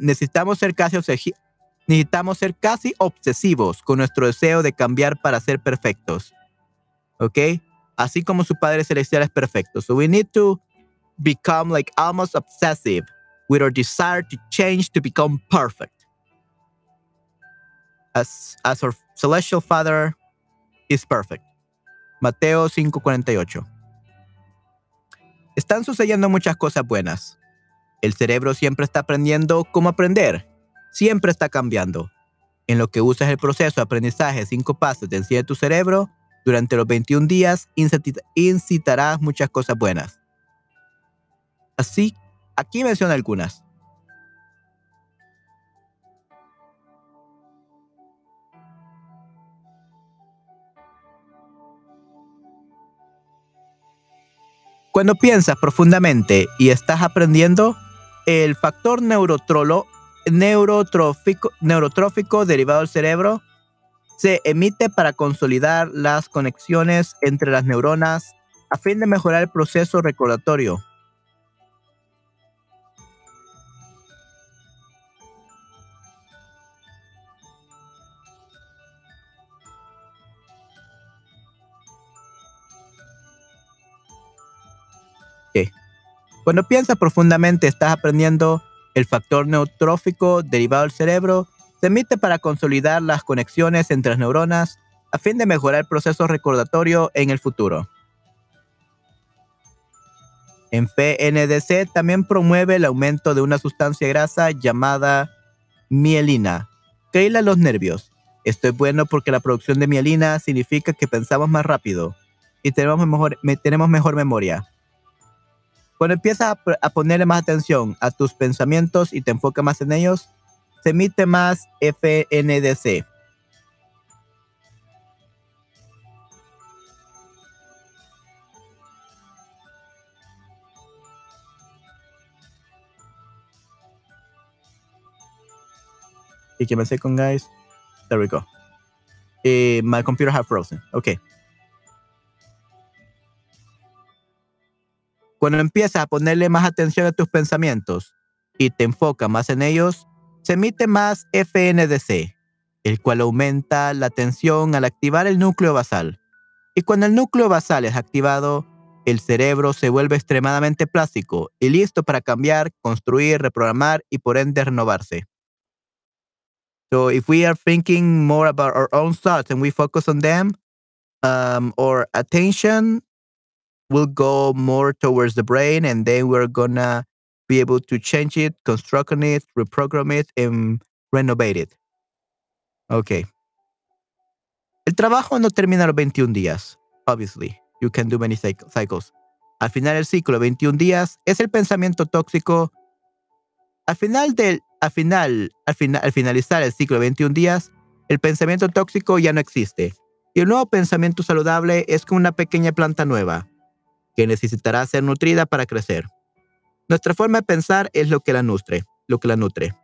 necesitamos, ser casi necesitamos ser casi obsesivos con nuestro deseo de cambiar para ser perfectos. ¿Ok? Así como su Padre Celestial es perfecto. So we need to become like almost obsessive with our desire to change to become perfect. As, as our celestial Father is perfect. Mateo 5:48. Están sucediendo muchas cosas buenas. El cerebro siempre está aprendiendo cómo aprender, siempre está cambiando. En lo que usas el proceso de aprendizaje cinco pasos de encierro de tu cerebro, durante los 21 días incitarás muchas cosas buenas. Así, aquí menciono algunas. Cuando piensas profundamente y estás aprendiendo, el factor neurotrófico, neurotrófico derivado del cerebro se emite para consolidar las conexiones entre las neuronas a fin de mejorar el proceso recordatorio. Cuando piensas profundamente, estás aprendiendo el factor neutrófico derivado del cerebro, se emite para consolidar las conexiones entre las neuronas a fin de mejorar el proceso recordatorio en el futuro. En PNDC también promueve el aumento de una sustancia grasa llamada mielina, que hila los nervios. Esto es bueno porque la producción de mielina significa que pensamos más rápido y tenemos mejor, tenemos mejor memoria. Cuando empiezas a, ponerle más atención a tus pensamientos y te enfocas más en ellos, se emite más FNDC. Y que me con guys. There we go. Eh, my computer has frozen. Okay. Cuando empiezas a ponerle más atención a tus pensamientos y te enfocas más en ellos, se emite más FNDC, el cual aumenta la tensión al activar el núcleo basal. Y cuando el núcleo basal es activado, el cerebro se vuelve extremadamente plástico y listo para cambiar, construir, reprogramar y por ende renovarse. So if we are thinking more about our own thoughts and we focus on them, um, our attention will go more towards the brain, and then we're gonna be able to change it, construct it, reprogram it, and renovate it. Okay. El trabajo no termina los 21 días. Obviously, you can do many cycles. Al final del ciclo, 21 días, es el pensamiento tóxico. Al final del, al final, al final, al finalizar el ciclo de 21 días, el pensamiento tóxico ya no existe. Y el nuevo pensamiento saludable es como una pequeña planta nueva, que necesitará ser nutrida para crecer. Nuestra forma de pensar es lo que la nutre, lo que la nutre.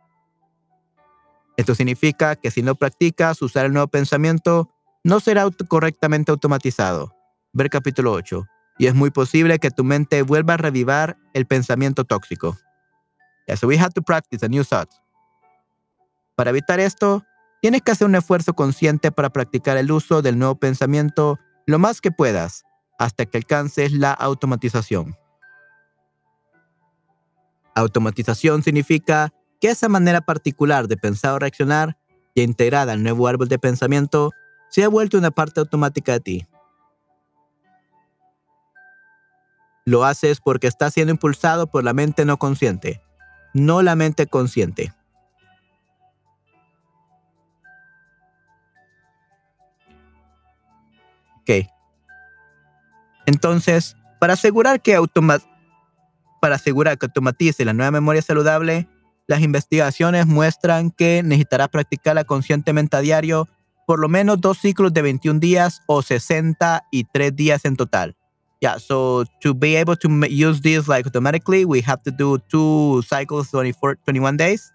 Esto significa que si no practicas usar el nuevo pensamiento, no será correctamente automatizado. Ver capítulo 8. Y es muy posible que tu mente vuelva a revivar el pensamiento tóxico. So we have to practice a new thought. Para evitar esto, tienes que hacer un esfuerzo consciente para practicar el uso del nuevo pensamiento lo más que puedas hasta que alcances la automatización. Automatización significa que esa manera particular de pensar o reaccionar, ya integrada al nuevo árbol de pensamiento, se ha vuelto una parte automática de ti. Lo haces porque está siendo impulsado por la mente no consciente, no la mente consciente. Ok. Entonces, para asegurar que para asegurar que automatice la nueva memoria saludable, las investigaciones muestran que necesitarás practicarla conscientemente a diario por lo menos dos ciclos de 21 días o 63 días en total. Yeah, so to be able to use this like automatically, we have to do two cycles 24, 21 days.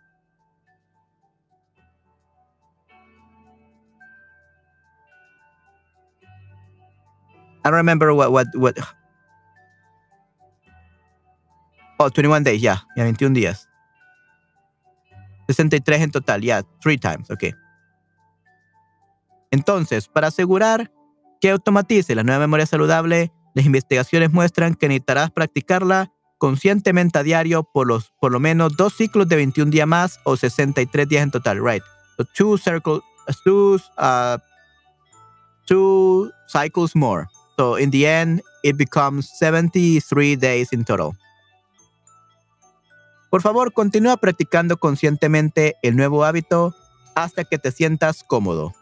I don't remember what, what, what. Oh, 21 days, yeah, yeah, 21 días. 63 en total, ya, three times, ok. Entonces, para asegurar que automatice la nueva memoria saludable, las investigaciones muestran que necesitarás practicarla conscientemente a diario por, los, por lo menos dos ciclos de 21 días más o 63 días en total, right? So two circles, two, uh, two cycles more. So in the end, it becomes 73 days in total. Por favor, continúa practicando conscientemente el nuevo hábito hasta que te sientas cómodo.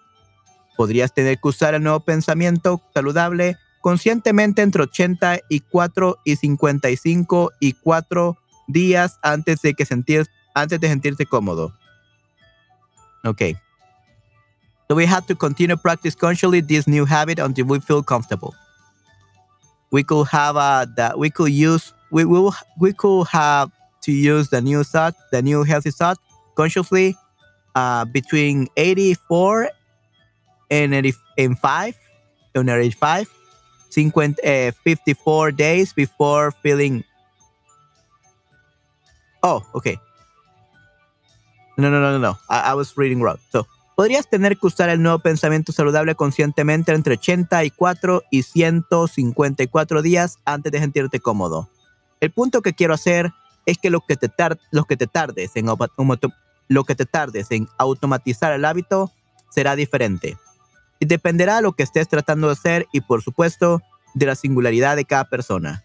Podrías tener que usar el nuevo pensamiento saludable conscientemente entre 84 y 55 y 4 días antes de, que sentir, antes de sentirte cómodo. Okay. So we have to continue practice consciously this new habit until we feel comfortable. We could have a, that we could use we will we could have to use the new thought, the new healthy thought consciously uh, between 84 and 85, on 85, 54 days before feeling. Oh, okay. No, no, no, no, no. I, I was reading wrong. So, podrías tener que usar el nuevo pensamiento saludable conscientemente entre 84 y 154 días antes de sentirte cómodo. El punto que quiero hacer es que lo que te, tardes en lo que te tardes en automatizar el hábito será diferente. Y dependerá de lo que estés tratando de hacer y por supuesto de la singularidad de cada persona.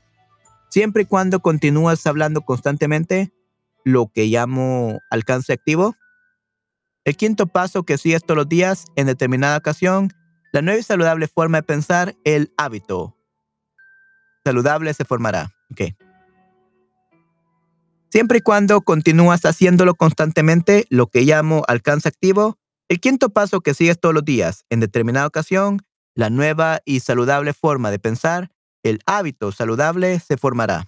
Siempre y cuando continúas hablando constantemente, lo que llamo alcance activo. El quinto paso que sigues todos los días en determinada ocasión, la nueva y saludable forma de pensar, el hábito. Saludable se formará. Okay. Siempre y cuando continúas haciéndolo constantemente, lo que llamo alcance activo, el quinto paso que sigues todos los días, en determinada ocasión, la nueva y saludable forma de pensar, el hábito saludable se formará.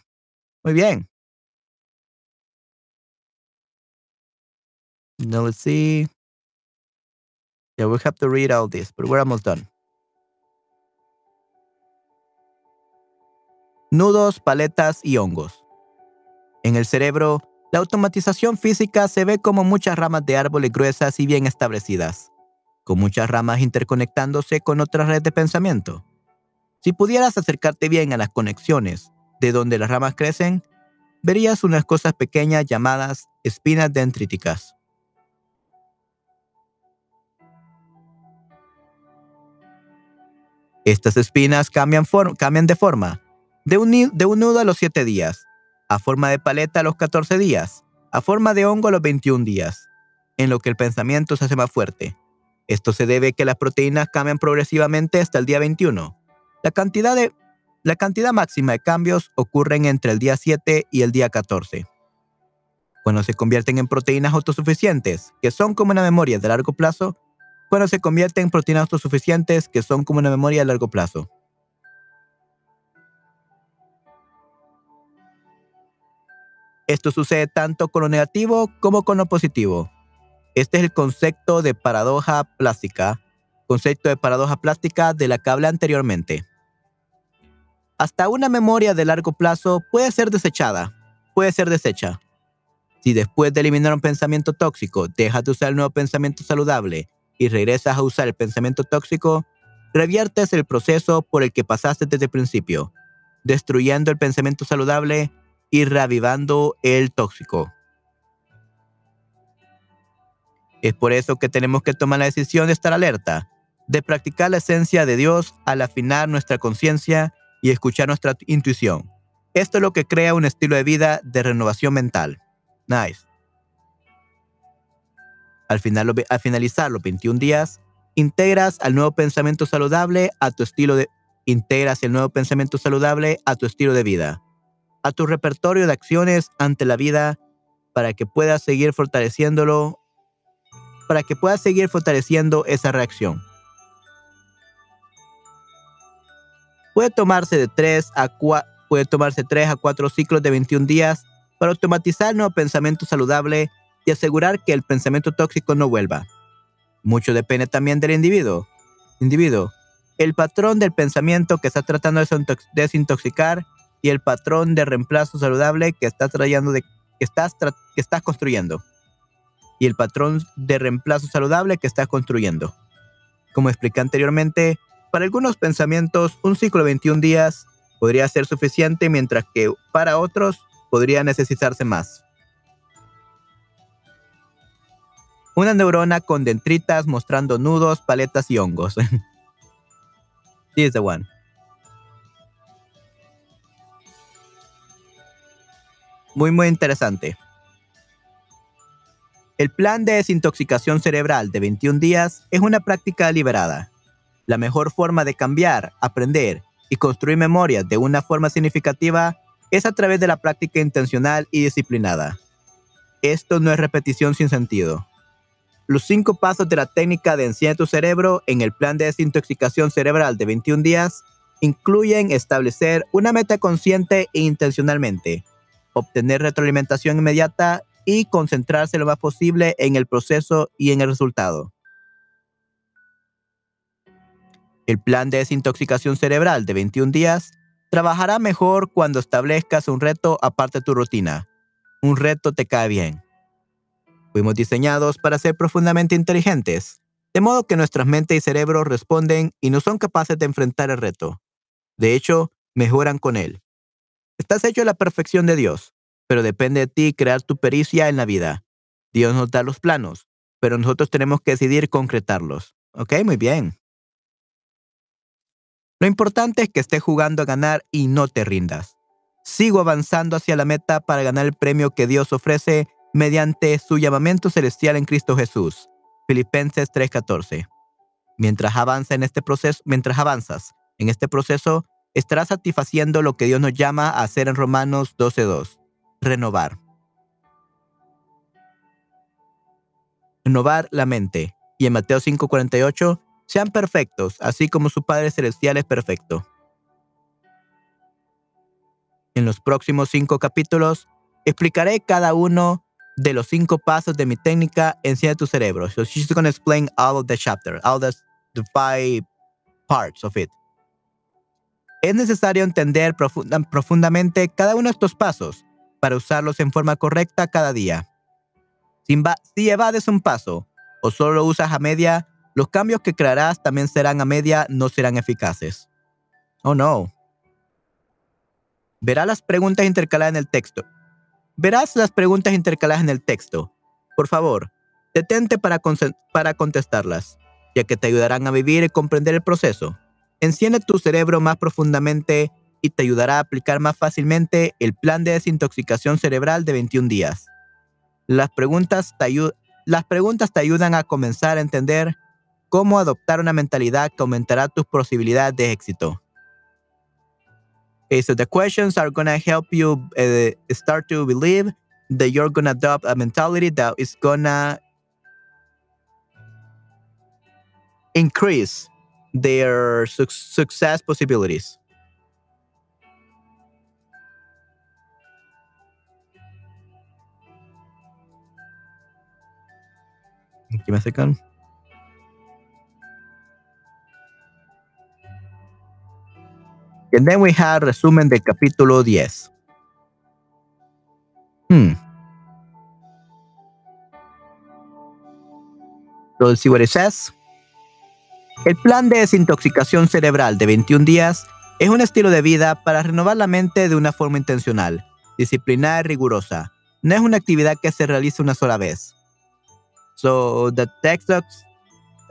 Muy bien. Now let's see. Yeah, we have to read all this, but we're almost done. Nudos, paletas y hongos. En el cerebro, la automatización física se ve como muchas ramas de árboles gruesas y bien establecidas, con muchas ramas interconectándose con otras redes de pensamiento. Si pudieras acercarte bien a las conexiones de donde las ramas crecen, verías unas cosas pequeñas llamadas espinas dendríticas. Estas espinas cambian, de forma, de un, nudo a los 7 días, a forma de paleta a los 14 días, a forma de hongo a los 21 días, en lo que el pensamiento se hace más fuerte. Esto se debe a que las proteínas cambian progresivamente hasta el día 21. La cantidad, de, la cantidad máxima de cambios ocurren entre el día 7 y el día 14. Cuando se convierten en proteínas autosuficientes, que son como una memoria de largo plazo, cuando se convierten en proteínas autosuficientes, que son como una memoria de largo plazo. Esto sucede tanto con lo negativo como con lo positivo. Este es el concepto de paradoja plástica, concepto de paradoja plástica de la que hablé anteriormente. Hasta una memoria de largo plazo puede ser desechada, puede ser deshecha. Si después de eliminar un pensamiento tóxico dejas de usar el nuevo pensamiento saludable y regresas a usar el pensamiento tóxico, reviertes el proceso por el que pasaste desde el principio, destruyendo el pensamiento saludable y reavivando el tóxico. Es por eso que tenemos que tomar la decisión de estar alerta, de practicar la esencia de Dios al afinar nuestra conciencia y escuchar nuestra intuición. Esto es lo que crea un estilo de vida de renovación mental. Nice. Al, final, al finalizar los 21 días, integras al nuevo pensamiento saludable a tu estilo de integras el nuevo pensamiento saludable a tu estilo de vida, a tu repertorio de acciones ante la vida para que puedas seguir fortaleciéndolo, para que puedas seguir fortaleciendo esa reacción. Puede tomarse de 3 a 4, puede tomarse 3 a 4 ciclos de 21 días para automatizar el nuevo pensamiento saludable y asegurar que el pensamiento tóxico no vuelva. Mucho depende también del individuo. Individuo, el patrón del pensamiento que está tratando de desintoxicar y el patrón de reemplazo saludable que estás trayendo de, que estás, que estás construyendo. Y el patrón de reemplazo saludable que estás construyendo. Como expliqué anteriormente, para algunos pensamientos un ciclo de 21 días podría ser suficiente, mientras que para otros podría necesitarse más. Una neurona con dendritas mostrando nudos, paletas y hongos. This is the one. Muy, muy interesante. El plan de desintoxicación cerebral de 21 días es una práctica deliberada. La mejor forma de cambiar, aprender y construir memorias de una forma significativa es a través de la práctica intencional y disciplinada. Esto no es repetición sin sentido. Los cinco pasos de la técnica de enciende tu cerebro en el plan de desintoxicación cerebral de 21 días incluyen establecer una meta consciente e intencionalmente, obtener retroalimentación inmediata y concentrarse lo más posible en el proceso y en el resultado. El plan de desintoxicación cerebral de 21 días trabajará mejor cuando establezcas un reto aparte de tu rutina. Un reto te cae bien. Fuimos diseñados para ser profundamente inteligentes, de modo que nuestras mentes y cerebros responden y no son capaces de enfrentar el reto. De hecho, mejoran con él. Estás hecho a la perfección de Dios, pero depende de ti crear tu pericia en la vida. Dios nos da los planos, pero nosotros tenemos que decidir concretarlos. Ok, muy bien. Lo importante es que estés jugando a ganar y no te rindas. Sigo avanzando hacia la meta para ganar el premio que Dios ofrece mediante su llamamiento celestial en Cristo Jesús. Filipenses 3:14. Mientras avanza en este proceso, mientras avanzas en este proceso, estarás satisfaciendo lo que Dios nos llama a hacer en Romanos 12:2, renovar. Renovar la mente. Y en Mateo 5:48, sean perfectos, así como su Padre celestial es perfecto. En los próximos cinco capítulos explicaré cada uno de los cinco pasos de mi técnica enciende tu cerebro. So she's going to explain all of the chapter, all the, the five parts of it. Es necesario entender profundamente cada uno de estos pasos para usarlos en forma correcta cada día. Si, si evades un paso o solo lo usas a media, los cambios que crearás también serán a media, no serán eficaces. Oh no. Verá las preguntas intercaladas en el texto. Verás las preguntas intercaladas en el texto. Por favor, detente para, para contestarlas, ya que te ayudarán a vivir y comprender el proceso. Enciende tu cerebro más profundamente y te ayudará a aplicar más fácilmente el plan de desintoxicación cerebral de 21 días. Las preguntas te, las preguntas te ayudan a comenzar a entender cómo adoptar una mentalidad que aumentará tus posibilidades de éxito. Okay, so the questions are going to help you uh, start to believe that you're going to adopt a mentality that is going to increase their su success possibilities. Give me a second. And then we have resumen del capítulo 10. Hmm. So see what it says. El plan de desintoxicación cerebral de 21 días es un estilo de vida para renovar la mente de una forma intencional, disciplinada y rigurosa. No es una actividad que se realiza una sola vez. So the detox,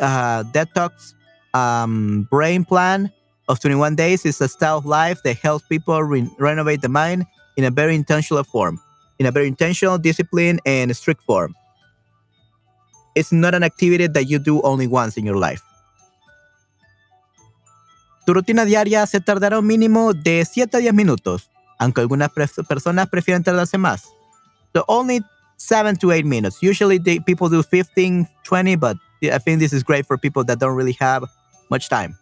uh, detox um, brain plan of 21 days is a style of life that helps people re renovate the mind in a very intentional form, in a very intentional, discipline, and strict form. It's not an activity that you do only once in your life. Tu rutina diaria se tardará un mínimo de 7 a 10 minutos, aunque algunas personas prefieren tardarse más. So only 7 to 8 minutes. Usually the, people do 15, 20, but I think this is great for people that don't really have much time.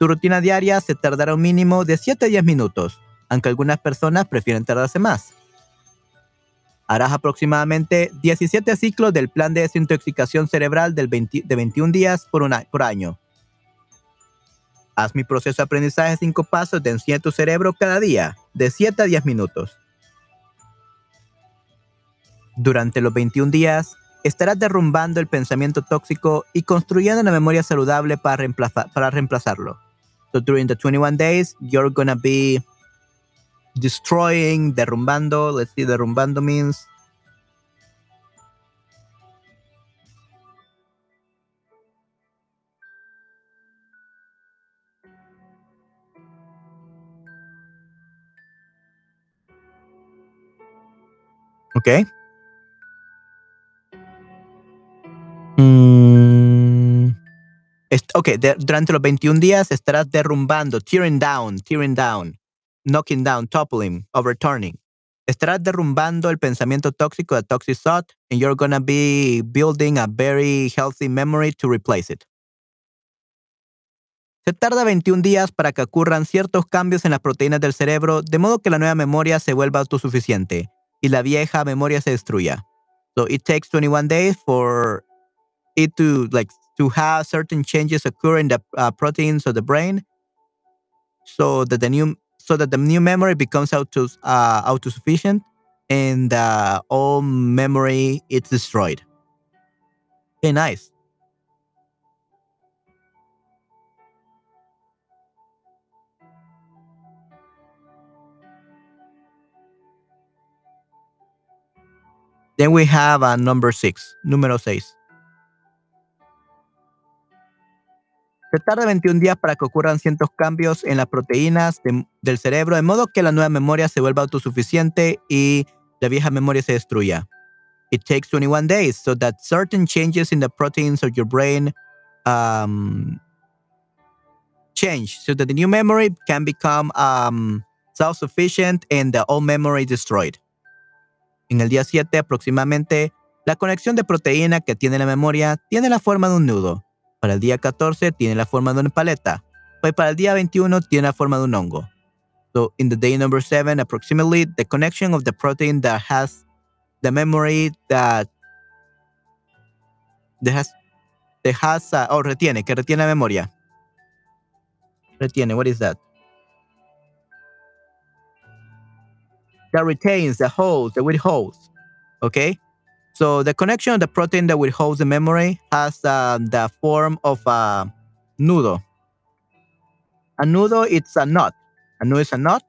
Tu rutina diaria se tardará un mínimo de 7 a 10 minutos, aunque algunas personas prefieren tardarse más. Harás aproximadamente 17 ciclos del plan de desintoxicación cerebral del 20, de 21 días por, año Haz mi proceso de aprendizaje cinco pasos de enciende tu cerebro cada día, de 7 a 10 minutos. Durante los 21 días, estarás derrumbando el pensamiento tóxico y construyendo una memoria saludable para reemplazarlo. So during the 21 days, you're gonna be destroying, derrumbando. Let's see, derrumbando means Ok. Mm. Ok, durante los 21 días estarás derrumbando, tearing down, tearing down, knocking down, toppling, overturning. Estarás derrumbando el pensamiento tóxico, the toxic thought, and you're to be building a very healthy memory to replace it. Se tarda 21 días para que ocurran ciertos cambios en las proteínas del cerebro, de modo que la nueva memoria se vuelva autosuficiente y la vieja memoria se destruya. So it takes 21 days for it to like to have certain changes occur in the uh, proteins of the brain, so that the new so that the new memory becomes auto uh, autosufficient and uh, all memory is destroyed. Okay, nice. Then we have a number six, número 6. Se tarda 21 días para que ocurran ciertos cambios en las proteínas del cerebro, de modo que la nueva memoria se vuelva autosuficiente y la vieja memoria se destruya. It takes 21 days so that certain changes in the proteins of your brain um, change so that the new memory can become um, self-sufficient and the old memory destroyed. En el día 7 aproximadamente, la conexión de proteína que tiene la memoria tiene la forma de un nudo. Para el día 14 tiene la forma de una paleta. Y para el día 21 tiene la forma de un hongo. So in the day number 7 approximately the connection of the protein that has the memory that, that has, that has uh, oh, retiene, que retiene la memoria. Retiene, what is that? that retains, the holds, that withholds. Okay? So the connection of the protein that withholds the memory has uh, the form of a nudo. A nudo, it's a knot. A nudo is a knot.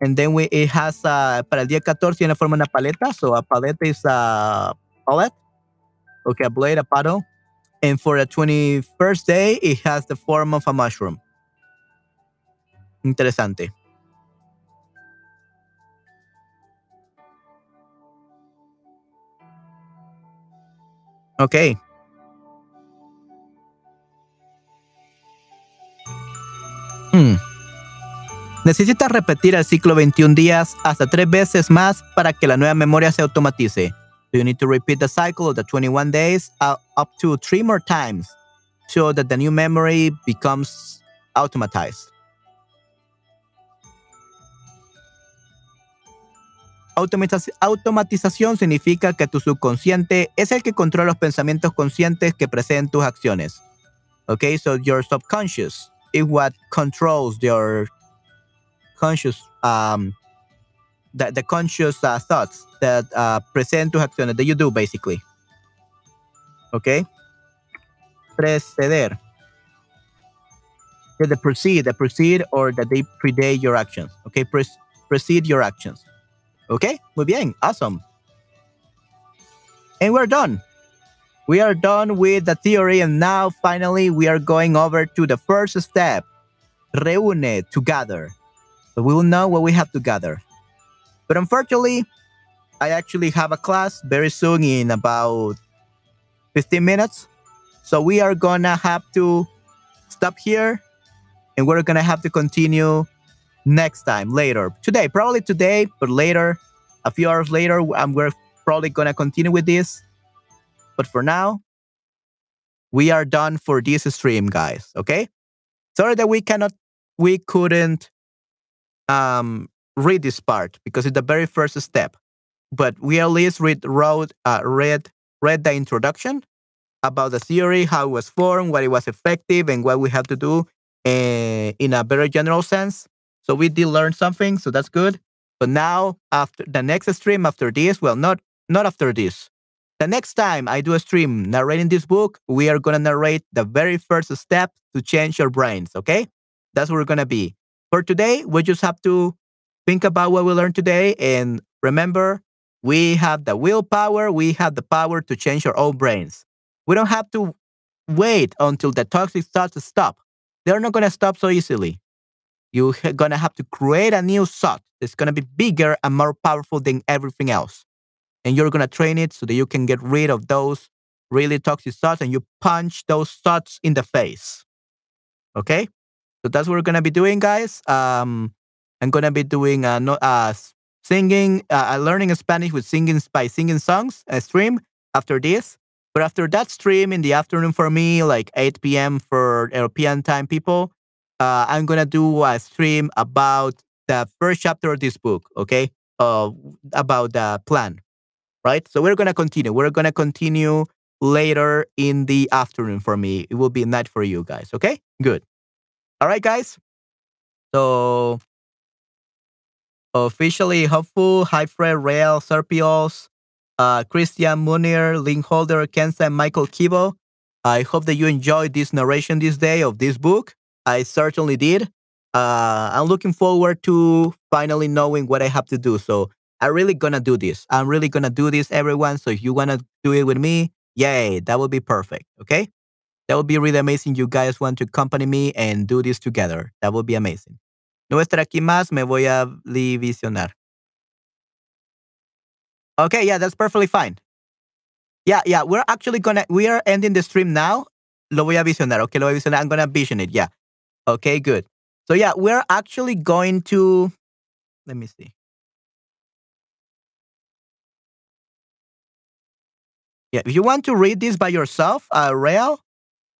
And then we, it has, uh, para el día 14 tiene forma una paleta. So a paleta is a palette. Okay, a blade, a paddle. And for the 21st day, it has the form of a mushroom. Interesante. Ok. Hmm. Necesitas repetir el ciclo 21 días hasta tres veces más para que la nueva memoria se automatice. So you need to repeat the cycle of the 21 days up to three more times so that the new memory becomes automatized. Automatización significa que tu subconsciente es el que controla los pensamientos conscientes que preceden tus acciones. Okay, so your subconscious is what controls your conscious, um, the, the conscious uh, thoughts that uh, present tus acciones that you do basically. Okay, preceder. The proceed, the proceed, or that they predate your actions. Okay, Pre precede your actions. Okay, muy bien, awesome. And we're done. We are done with the theory, and now finally we are going over to the first step. Reúne to gather. We will know what we have to gather. But unfortunately, I actually have a class very soon in about 15 minutes. So we are gonna have to stop here and we're gonna have to continue next time later. Today probably today but later a few hours later i'm we're probably gonna continue with this. But for now we are done for this stream guys okay? Sorry that we cannot we couldn't um read this part because it's the very first step but we at least read wrote uh, read read the introduction about the theory how it was formed what it was effective and what we have to do uh, in a very general sense so we did learn something, so that's good. But now after the next stream after this, well, not not after this. The next time I do a stream narrating this book, we are gonna narrate the very first step to change your brains. Okay, that's what we're gonna be. For today, we just have to think about what we learned today and remember we have the willpower, we have the power to change our own brains. We don't have to wait until the toxic thoughts stop. They're not gonna stop so easily you're gonna have to create a new thought that's gonna be bigger and more powerful than everything else. And you're gonna train it so that you can get rid of those really toxic thoughts and you punch those thoughts in the face. Okay? So that's what we're gonna be doing, guys. Um, I'm gonna be doing uh, no, uh singing, uh, learning Spanish with singing by singing songs, a stream after this. But after that stream in the afternoon for me, like 8 p.m. for European time people, uh, I'm gonna do a stream about the first chapter of this book, okay? Uh, about the plan, right? So we're gonna continue. We're gonna continue later in the afternoon for me. It will be night for you guys, okay? Good. All right, guys. So officially hopeful, Hi Fred, Rail, Serpios, uh, Christian Munir, Link Holder, Kenza, and Michael Kibo. I hope that you enjoyed this narration this day of this book. I certainly did. Uh, I'm looking forward to finally knowing what I have to do. So I'm really gonna do this. I'm really gonna do this, everyone. So if you wanna do it with me, yay, that would be perfect. Okay, that would be really amazing. You guys want to accompany me and do this together. That would be amazing. No estar aquí más. Me voy a visionar. Okay, yeah, that's perfectly fine. Yeah, yeah, we're actually gonna we are ending the stream now. Lo voy a visionar. Okay, lo voy a visionar. I'm gonna vision it. Yeah. Okay, good. So yeah, we're actually going to let me see. Yeah, if you want to read this by yourself, uh, Real,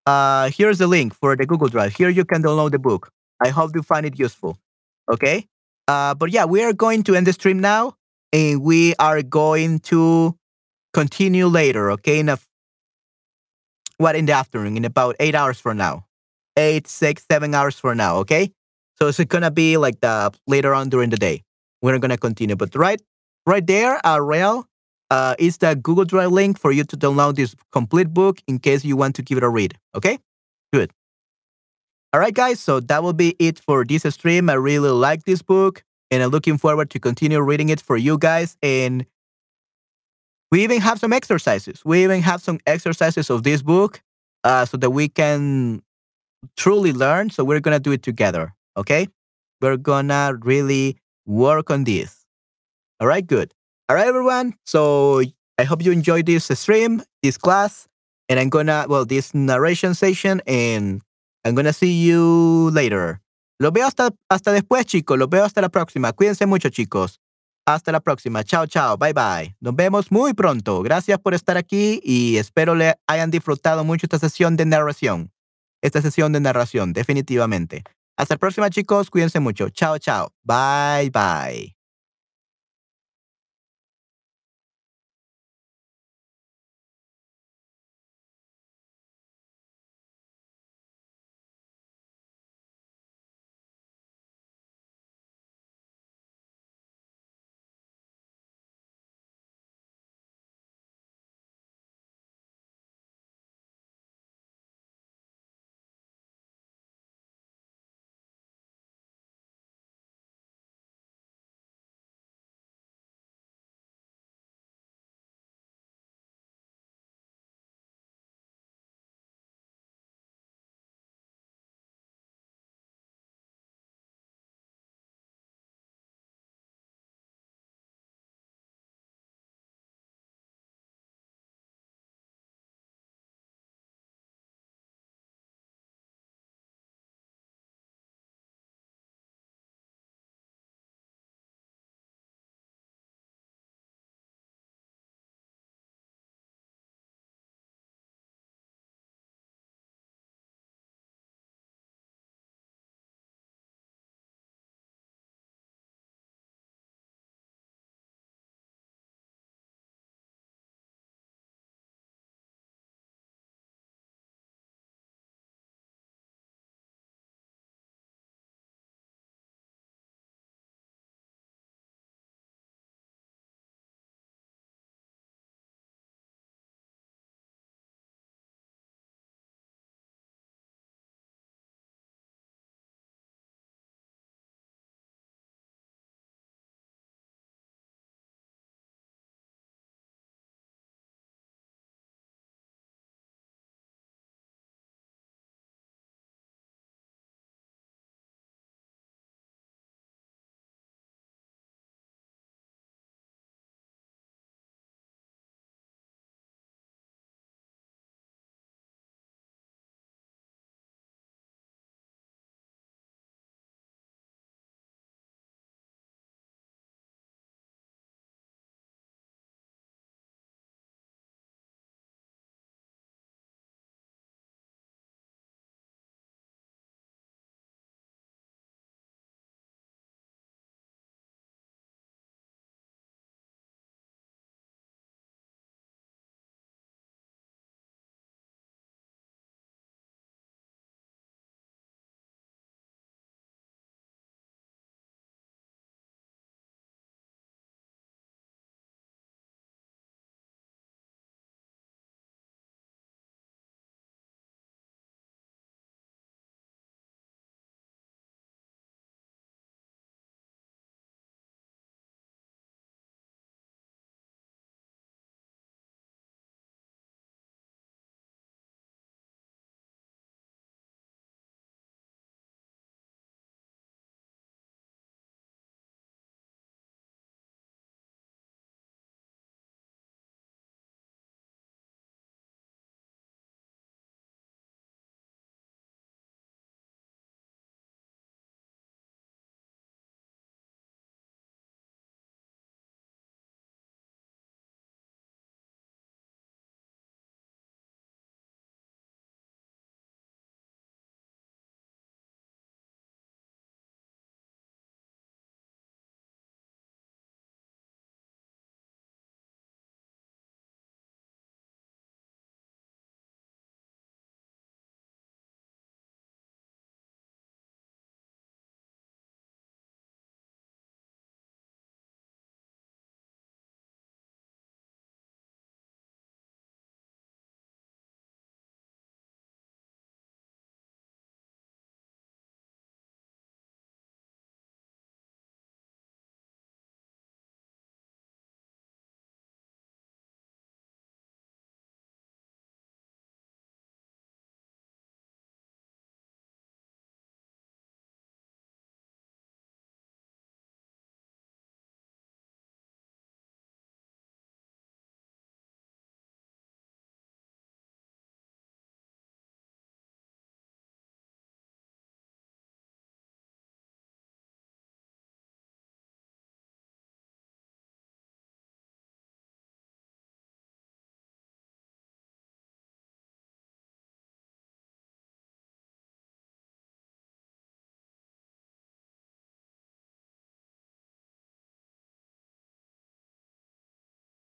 uh, here's the link for the Google Drive. Here you can download the book. I hope you find it useful. Okay. Uh, but yeah, we are going to end the stream now, and we are going to continue later. Okay, in a what in the afternoon, in about eight hours from now eight, six, seven hours for now. Okay. So it's gonna be like the later on during the day. We're gonna continue, but right, right there, uh, Rail, uh, is the Google Drive link for you to download this complete book in case you want to give it a read. Okay, good. All right, guys. So that will be it for this stream. I really like this book, and I'm looking forward to continue reading it for you guys. And we even have some exercises. We even have some exercises of this book, uh, so that we can truly learn. So we're going to do it together. Okay. we're gonna really work on this. All right, good. All right, everyone. So I hope you enjoyed this stream, this class, and I'm gonna, well, this narration session, and I'm gonna see you later. Los veo hasta, hasta después, chicos. Los veo hasta la próxima. Cuídense mucho, chicos. Hasta la próxima. Chao, chao. Bye, bye. Nos vemos muy pronto. Gracias por estar aquí y espero le hayan disfrutado mucho esta sesión de narración. Esta sesión de narración, definitivamente. Hasta la próxima, chicos. Cuídense mucho. Chao, chao. Bye, bye.